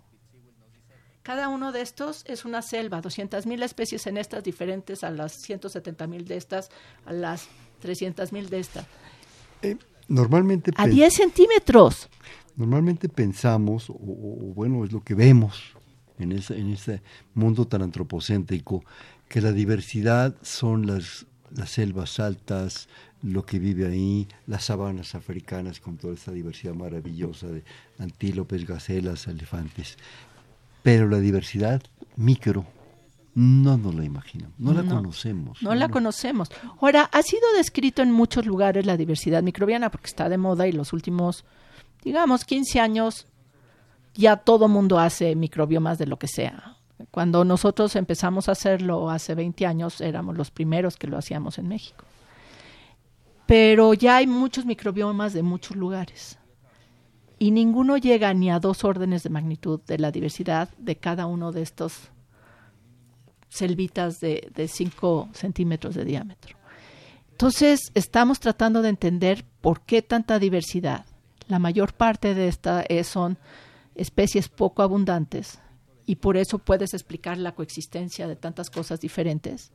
Cada uno de estos es una selva, 200.000 especies en estas diferentes a las 170.000 de estas, a las 300.000 de estas. Eh, normalmente a 10 centímetros. Normalmente pensamos, o, o, bueno, es lo que vemos en ese, en ese mundo tan antropocéntrico, que la diversidad son las, las selvas altas, lo que vive ahí, las sabanas africanas con toda esta diversidad maravillosa de antílopes, gacelas, elefantes. Pero la diversidad micro no nos la imaginamos, no la conocemos. No, no la conocemos. Ahora, ha sido descrito en muchos lugares la diversidad microbiana porque está de moda y los últimos, digamos, 15 años ya todo mundo hace microbiomas de lo que sea. Cuando nosotros empezamos a hacerlo hace 20 años, éramos los primeros que lo hacíamos en México. Pero ya hay muchos microbiomas de muchos lugares. Y ninguno llega ni a dos órdenes de magnitud de la diversidad de cada uno de estos selvitas de 5 centímetros de diámetro. Entonces, estamos tratando de entender por qué tanta diversidad. La mayor parte de esta es, son especies poco abundantes y por eso puedes explicar la coexistencia de tantas cosas diferentes.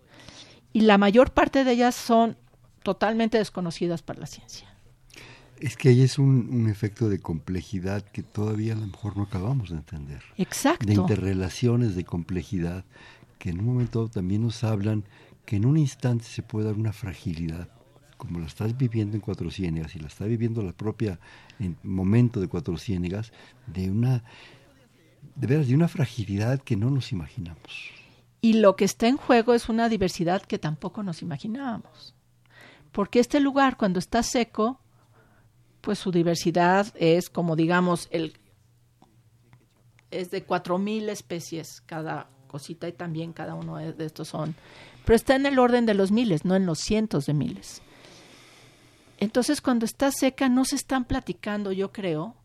Y la mayor parte de ellas son totalmente desconocidas para la ciencia. Es que ahí es un, un, efecto de complejidad que todavía a lo mejor no acabamos de entender. Exacto. De interrelaciones de complejidad que en un momento también nos hablan que en un instante se puede dar una fragilidad, como la estás viviendo en Cuatro Ciénegas y la está viviendo la propia en momento de Cuatro Ciénegas, de una de veras, de una fragilidad que no nos imaginamos. Y lo que está en juego es una diversidad que tampoco nos imaginábamos. Porque este lugar, cuando está seco, pues su diversidad es como digamos, el, es de cuatro mil especies cada cosita y también cada uno de estos son. Pero está en el orden de los miles, no en los cientos de miles. Entonces, cuando está seca, no se están platicando, yo creo,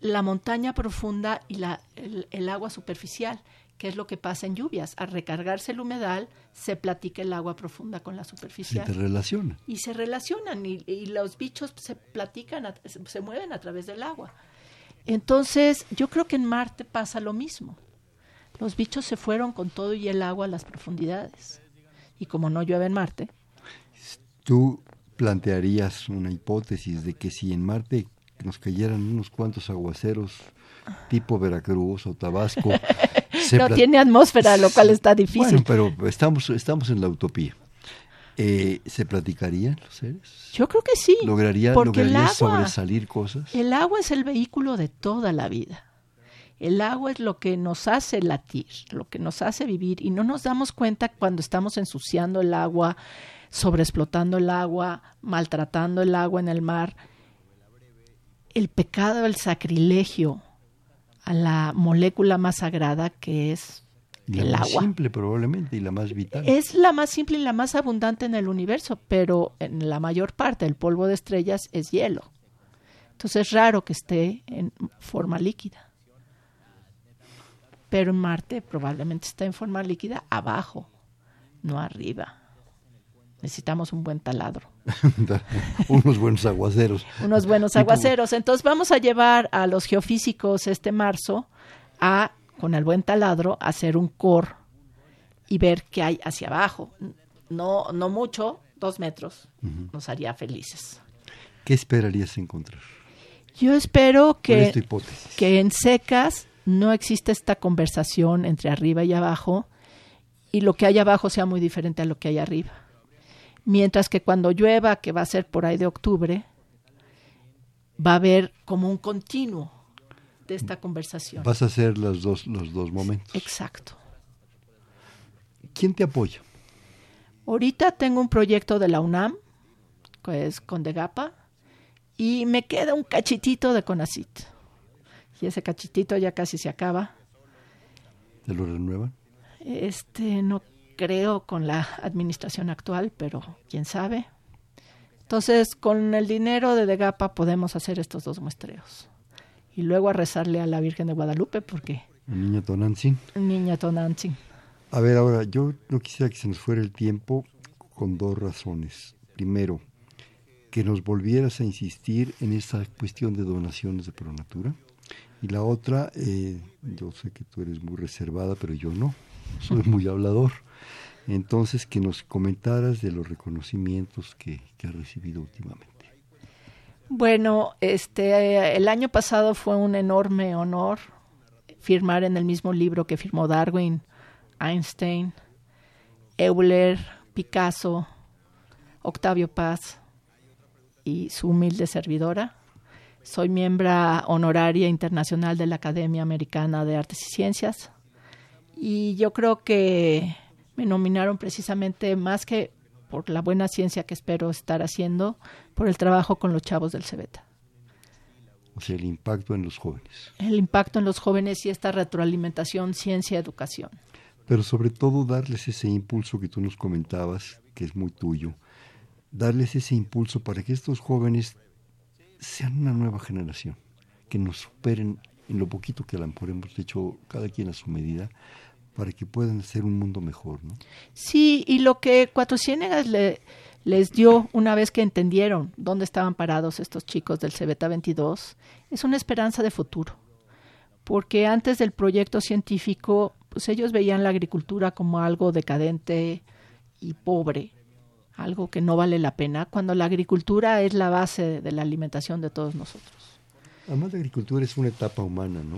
la montaña profunda y la, el, agua superficial, que es lo que pasa en lluvias. Al recargarse el humedal, se platica el agua profunda con la superficial. Y se relaciona. Y se relacionan y, y los bichos se platican, se mueven a través del agua. Entonces, yo creo que en Marte pasa lo mismo. Los bichos se fueron con todo y el agua a las profundidades. Y como no llueve en Marte. Tú plantearías una hipótesis de que si en Marte nos cayeran unos cuantos aguaceros tipo Veracruz o Tabasco. no tiene atmósfera, lo cual está difícil. Bueno, pero estamos, estamos en la utopía. Eh, ¿Se platicarían los seres? Yo creo que sí. ¿Lograría, lograría sobresalir cosas? El agua es el vehículo de toda la vida. El agua es lo que nos hace latir, lo que nos hace vivir y no nos damos cuenta cuando estamos ensuciando el agua, sobreexplotando el agua, maltratando el agua en el mar el pecado, el sacrilegio a la molécula más sagrada que es la el más agua. simple probablemente y la más vital. Es la más simple y la más abundante en el universo, pero en la mayor parte el polvo de estrellas es hielo. Entonces es raro que esté en forma líquida. Pero en Marte probablemente está en forma líquida abajo, no arriba. Necesitamos un buen taladro. Unos buenos aguaceros. Unos buenos aguaceros. Entonces vamos a llevar a los geofísicos este marzo a, con el buen taladro, hacer un core y ver qué hay hacia abajo. No, no mucho, dos metros. Nos haría felices. ¿Qué esperarías encontrar? Yo espero que, que en secas no exista esta conversación entre arriba y abajo y lo que hay abajo sea muy diferente a lo que hay arriba mientras que cuando llueva, que va a ser por ahí de octubre, va a haber como un continuo de esta conversación. Vas a hacer los dos, los dos momentos. Exacto. ¿Quién te apoya? Ahorita tengo un proyecto de la UNAM, que es con Degapa, y me queda un cachitito de Conacit. Y ese cachitito ya casi se acaba. ¿Te lo renuevan? Este, no creo, con la administración actual, pero quién sabe. Entonces, con el dinero de Degapa podemos hacer estos dos muestreos. Y luego a rezarle a la Virgen de Guadalupe, porque... Niña Tonantzin. Niña Tonantzin. A ver, ahora, yo no quisiera que se nos fuera el tiempo con dos razones. Primero, que nos volvieras a insistir en esa cuestión de donaciones de Pronatura. Y la otra, eh, yo sé que tú eres muy reservada, pero yo no, soy muy hablador. Entonces, que nos comentaras de los reconocimientos que, has recibido últimamente. Bueno, este, el año pasado fue un enorme honor firmar en el mismo libro que firmó Darwin, Einstein, Euler, Picasso, Octavio Paz y su humilde servidora. Soy miembro honoraria internacional de la Academia Americana de Artes y Ciencias y yo creo que me nominaron precisamente más que por la buena ciencia que espero estar haciendo, por el trabajo con los chavos del Cebeta. O sea, el impacto en los jóvenes. El impacto en los jóvenes y esta retroalimentación ciencia-educación. Pero sobre todo darles ese impulso que tú nos comentabas, que es muy tuyo, darles ese impulso para que estos jóvenes sean una nueva generación, que nos superen en lo poquito que a lo mejor hemos hecho cada quien a su medida, para que puedan hacer un mundo mejor, ¿no? Sí, y lo que Cuatro Ciénegas le, les dio una vez que entendieron dónde estaban parados estos chicos del Cebeta 22 es una esperanza de futuro. Porque antes del proyecto científico, pues ellos veían la agricultura como algo decadente y pobre, algo que no vale la pena, cuando la agricultura es la base de la alimentación de todos nosotros. Además, la agricultura es una etapa humana, ¿no?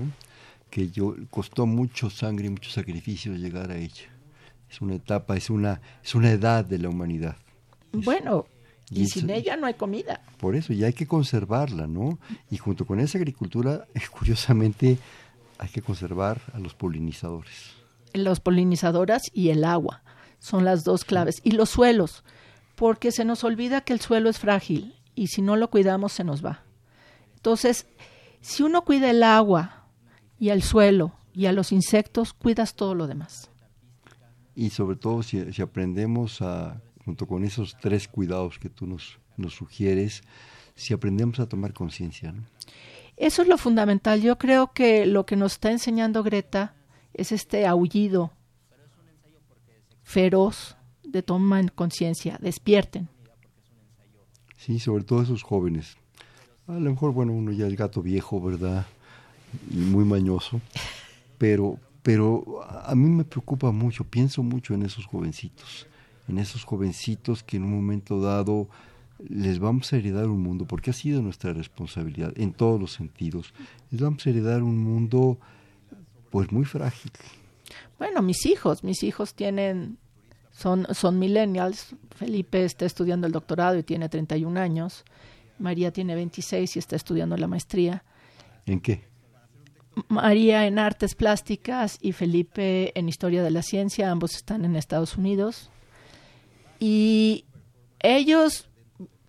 Que yo, costó mucho sangre y mucho sacrificio llegar a ella. Es una etapa, es una, es una edad de la humanidad. Bueno, y, sin ella no hay comida. Por eso, y hay que conservarla, ¿no? Y junto con esa agricultura, curiosamente, hay que conservar a los polinizadores. Los polinizadoras y el agua son las dos claves. Y los suelos, porque se nos olvida que el suelo es frágil y si no lo cuidamos se nos va. Entonces, si uno cuida el agua, y al suelo y a los insectos, cuidas todo lo demás. Y sobre todo si, aprendemos a, junto con esos tres cuidados que tú nos, nos sugieres, si aprendemos a tomar conciencia. Eso es lo fundamental. Yo creo que lo que nos está enseñando Greta es este aullido feroz de tomar conciencia, despierten. Sí, sobre todo esos jóvenes. A lo mejor, bueno, uno ya es gato viejo, ¿verdad? Y muy mañoso, pero, pero a mí me preocupa mucho, pienso mucho en esos jovencitos, en esos jovencitos que en un momento dado les vamos a heredar un mundo, porque ha sido nuestra responsabilidad en todos los sentidos, les vamos a heredar un mundo pues muy frágil. Bueno, mis hijos, mis hijos tienen, son, son millennials, Felipe está estudiando el doctorado y tiene 31 años, María tiene 26 y está estudiando la maestría. ¿En qué? María en artes plásticas y Felipe en historia de la ciencia, ambos están en Estados Unidos. Y ellos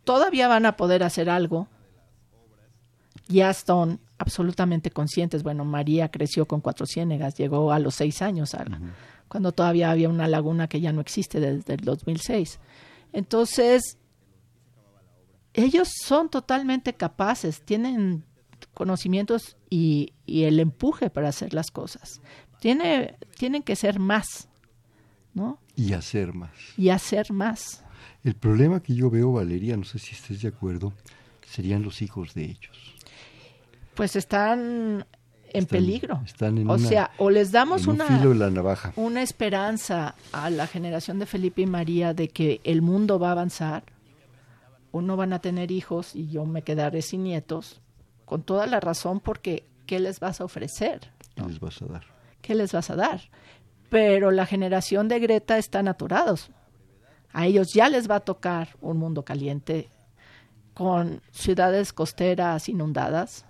todavía van a poder hacer algo. Ya están absolutamente conscientes. Bueno, María creció con cuatro ciénegas, llegó a los seis años, cuando todavía había una laguna que ya no existe desde el 2006. Entonces, ellos son totalmente capaces, tienen conocimientos y, el empuje para hacer las cosas. Tiene, tienen que ser más, ¿no? Y hacer más. Y hacer más. El problema que yo veo, Valeria, no sé si estés de acuerdo, serían los hijos de ellos. Pues están en peligro. o sea, o les damos una, la navaja. una esperanza a la generación de Felipe y María de que el mundo va a avanzar, o no van a tener hijos y yo me quedaré sin nietos, con toda la razón porque ¿qué les vas a ofrecer? ¿Qué les vas a dar? ¿Qué les vas a dar? Pero la generación de Greta están aturados. A ellos ya les va a tocar un mundo caliente con ciudades costeras inundadas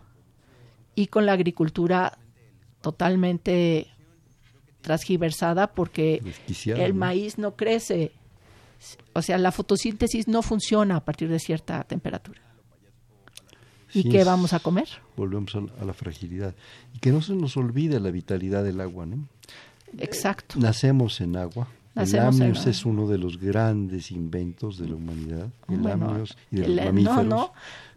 y con la agricultura totalmente transgiversada porque el maíz no crece. O sea, la fotosíntesis no funciona a partir de cierta temperatura. ¿Y qué vamos a comer? Volvemos a, la fragilidad. Y que no se nos olvide la vitalidad del agua, ¿no? Exacto. nacemos en agua. el amnios es uno de los grandes inventos de la humanidad. El amnios y de los mamíferos. No, no,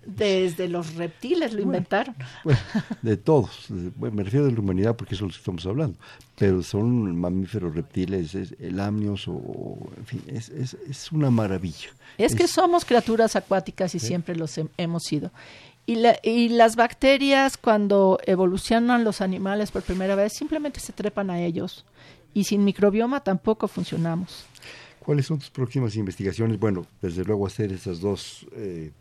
desde los reptiles lo inventaron. de todos. me refiero de la humanidad porque eso es lo que estamos hablando. Pero son mamíferos, reptiles, el amnios, o, en fin, es, es, es una maravilla. Es, que somos criaturas acuáticas y siempre los hemos sido. Y, la, y las bacterias, cuando evolucionan los animales por primera vez, simplemente se trepan a ellos. Y sin microbioma tampoco funcionamos. ¿Cuáles son tus próximas investigaciones? Bueno, desde luego hacer esas dos eh,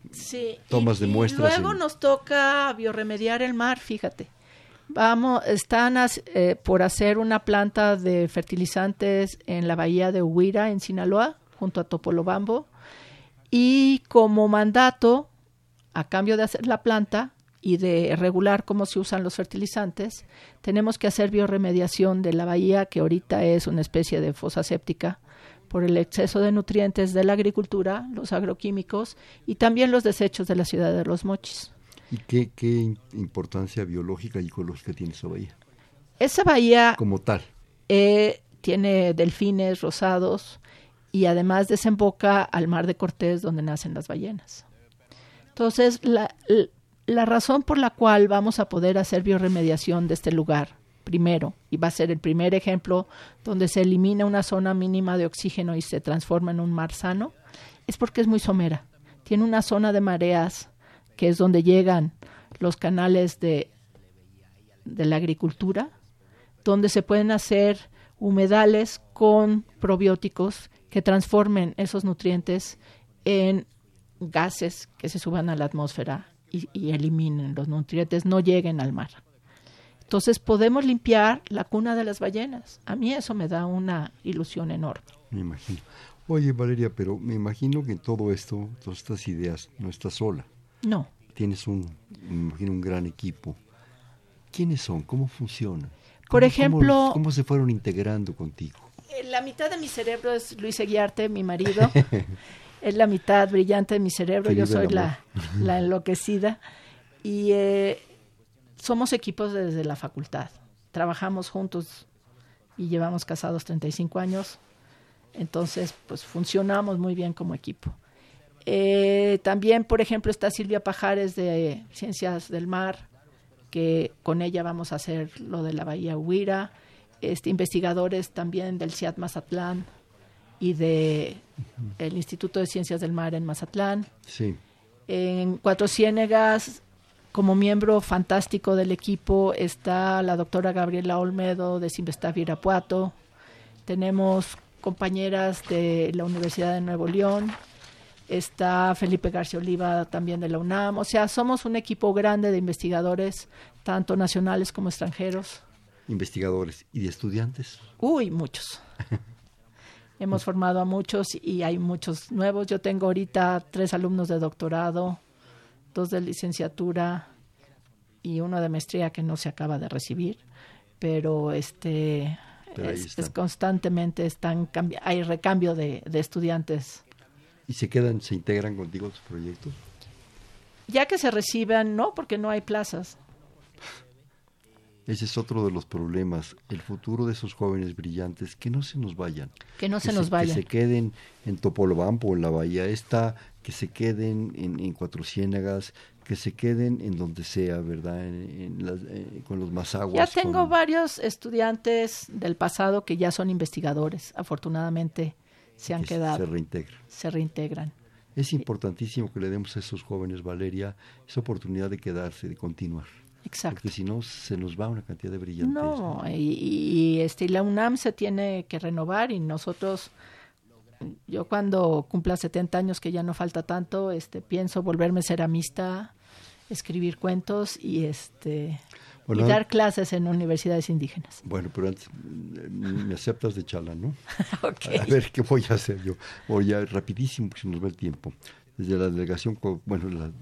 tomas de muestras. luego nos toca bioremediar el mar, fíjate. Vamos, están eh, por hacer una planta de fertilizantes en la bahía de Huira, en Sinaloa, junto a Topolobambo. Y como mandato, a cambio de hacer la planta y de regular cómo se usan los fertilizantes, tenemos que hacer bioremediación de la bahía, que ahorita es una especie de fosa séptica por el exceso de nutrientes de la agricultura, los agroquímicos y también los desechos de la ciudad de Los Mochis. ¿Y qué, qué importancia biológica y ecológica tiene esa bahía? Esa bahía... Como tal. Eh, tiene delfines rosados y además desemboca al mar de Cortés donde nacen las ballenas. Entonces, la, la razón por la cual vamos a poder hacer bioremediación de este lugar primero, y va a ser el primer ejemplo donde se elimina una zona mínima de oxígeno y se transforma en un mar sano, es porque es muy somera. Tiene una zona de mareas, que es donde llegan los canales de, de la agricultura, donde se pueden hacer humedales con probióticos que transformen esos nutrientes en gases que se suban a la atmósfera y, y eliminen los nutrientes, no lleguen al mar. Entonces podemos limpiar la cuna de las ballenas. A mí eso me da una ilusión enorme. Me imagino. Oye, Valeria, pero me imagino que en todo esto, todas estas ideas, no estás sola. No. Tienes un, me imagino, un gran equipo. ¿Quiénes son? ¿Cómo funcionan? Por ejemplo... Cómo, se fueron integrando contigo? Eh, la mitad de mi cerebro es Luis Eguiarte, mi marido. es la mitad brillante de mi cerebro. Yo soy la, la, enloquecida. Y eh, somos equipos desde la facultad. Trabajamos juntos y llevamos casados 35 años. Entonces, pues funcionamos muy bien como equipo. Eh, también, por ejemplo, está Silvia Pajares de Ciencias del Mar, que con ella vamos a hacer lo de la Bahía Huira. Este, investigadores también del CIAT Mazatlán y de el Instituto de Ciencias del Mar en Mazatlán. Sí. En Cuatro Ciénegas como miembro fantástico del equipo está la doctora Gabriela Olmedo de Simvestav Irapuato. Tenemos compañeras de la Universidad de Nuevo León. Está Felipe García Oliva también de la UNAM. O sea, somos un equipo grande de investigadores, tanto nacionales como extranjeros. Investigadores y de estudiantes. Uy, muchos. Hemos formado a muchos y hay muchos nuevos. Yo tengo ahorita tres alumnos de doctorado dos de licenciatura y uno de maestría que no se acaba de recibir, pero este es, constantemente están hay recambio de, de, estudiantes. ¿Y se quedan, se integran contigo tus proyectos? Ya que se reciban, no, porque no hay plazas. Ese es otro de los problemas, el futuro de esos jóvenes brillantes, que no se nos vayan. Que no se, nos vayan. Que se queden en Topolobampo, en la Bahía Esta, que se queden en, Cuatro Ciénagas, que se queden en donde sea, ¿verdad? En, eh, con los más aguas. Ya tengo varios estudiantes del pasado que ya son investigadores, afortunadamente se han quedado. Se reintegran. Se reintegran. Es importantísimo que le demos a esos jóvenes, Valeria, esa oportunidad de quedarse, de continuar. Exacto. Porque si no, se nos va una cantidad de brillantes. No, Y, este, la UNAM se tiene que renovar y nosotros, yo cuando cumpla 70 años, que ya no falta tanto, este, pienso volverme ceramista, escribir cuentos y este y dar clases en universidades indígenas. Bueno, pero antes me aceptas de chala, ¿no? A ver, ¿qué voy a hacer yo? Voy a rapidísimo, porque se nos va el tiempo. Desde la delegación, bueno, la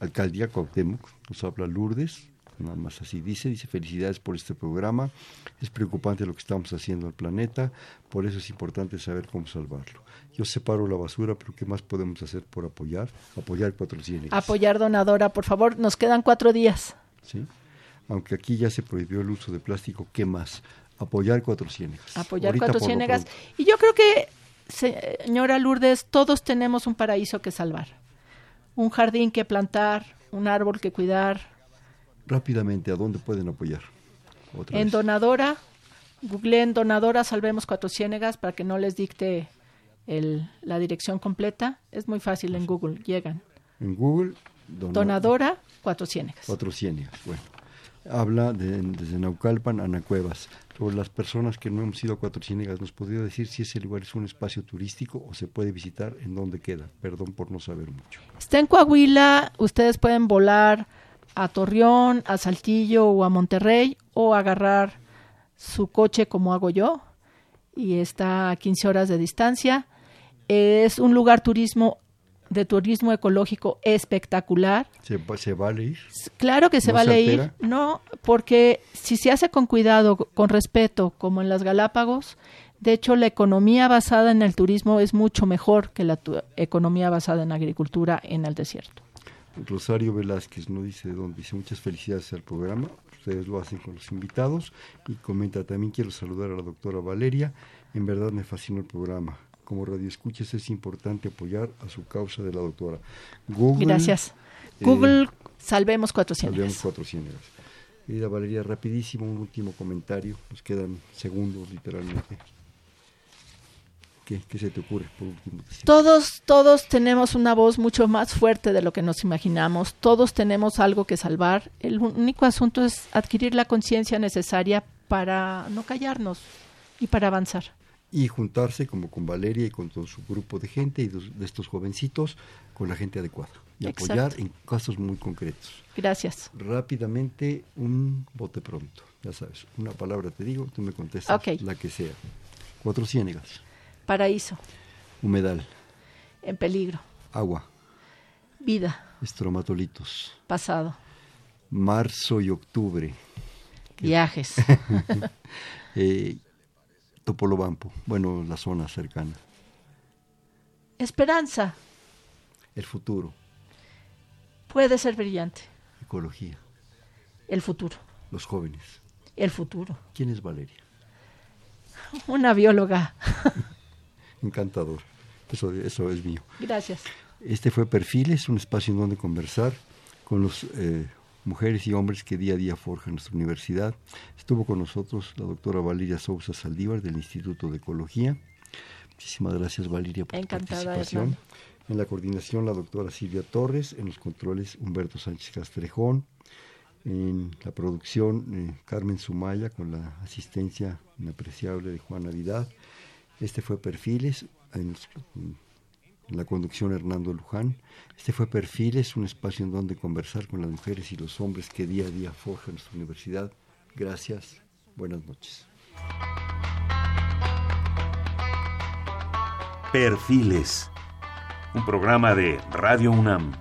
alcaldía Cuauhtémoc, nos habla Lourdes, nada más así dice, dice felicidades por este programa, es preocupante lo que estamos haciendo al planeta, por eso es importante saber cómo salvarlo. Yo separo la basura, pero ¿qué más podemos hacer por apoyar? Apoyar cuatro Apoyar donadora, por favor, nos quedan cuatro días. Sí, aunque aquí ya se prohibió el uso de plástico, ¿qué más? Apoyar Cuatro Ciénegas. Apoyar Cuatro Ciénegas. Y yo creo que, señora Lourdes, todos tenemos un paraíso que salvar. Un jardín que plantar, un árbol que cuidar. Rápidamente, ¿a dónde pueden apoyar? en Donadora, en Donadora Salvemos Cuatro Ciénegas para que no les dicte el, la dirección completa. Es muy fácil en Google, llegan. En Google, Donadora Cuatro Ciénegas. Cuatro Ciénegas, bueno habla de, desde Naucalpan a Nacuevas. Sobre las personas que no hemos ido a Cuatro Ciénegas, ¿nos podría decir si ese lugar es un espacio turístico o se puede visitar? ¿En dónde queda? Perdón por no saber mucho. Está en Coahuila, ustedes pueden volar a Torreón, a Saltillo o a Monterrey o agarrar su coche como hago yo y está a 15 horas de distancia. Es un lugar turismo de turismo ecológico espectacular. ¿Se, se vale ir? Claro que se vale ir, no, porque si se hace con cuidado, con respeto, como en las Galápagos, de hecho la economía basada en el turismo es mucho mejor que la economía basada en agricultura en el desierto. Rosario Velázquez no dice de dónde, dice muchas felicidades al programa, ustedes lo hacen con los invitados y comenta también quiero saludar a la doctora Valeria, en verdad me fascinó el programa, como Radio Escuches es importante apoyar a su causa de la doctora. Google, Gracias. Eh, Google, salvemos 400. Salvemos 400. Querida Valeria, rapidísimo, un último comentario. Nos quedan segundos literalmente. ¿Qué, se te ocurre por último? Todos, todos tenemos una voz mucho más fuerte de lo que nos imaginamos. Todos tenemos algo que salvar. El único asunto es adquirir la conciencia necesaria para no callarnos y para avanzar y juntarse como con Valeria y con todo su grupo de gente y de estos jovencitos con la gente adecuada y apoyar en casos muy concretos. Gracias. Rápidamente, un bote pronto, ya sabes, una palabra te digo, tú me contestas la que sea. Cuatro ciénegas. Paraíso. Humedal. En peligro. Agua. Vida. Estromatolitos. Pasado. Marzo y octubre. Viajes. eh, Topolobampo, bueno, la zona cercana. Esperanza. El futuro. Puede ser brillante. Ecología. El futuro. Los jóvenes. El futuro. ¿Quién es Valeria? Una bióloga. Encantador. Eso, eso es mío. Gracias. Este fue Perfiles, un espacio en donde conversar con los eh, mujeres y hombres que día a día forjan nuestra universidad. Estuvo con nosotros la doctora Valeria Sousa Saldívar del Instituto de Ecología. Muchísimas gracias Valeria por tu participación. En la coordinación la doctora Silvia Torres, en los controles Humberto Sánchez Castrejón, en la producción eh, Carmen Sumaya con la asistencia inapreciable de Juan Navidad. Este fue Perfiles, en, la conducción Hernando Luján. Este fue Perfiles, un espacio en donde conversar con las mujeres y los hombres que día a día forjan nuestra universidad. Gracias, buenas noches. Perfiles, un programa de Radio UNAM.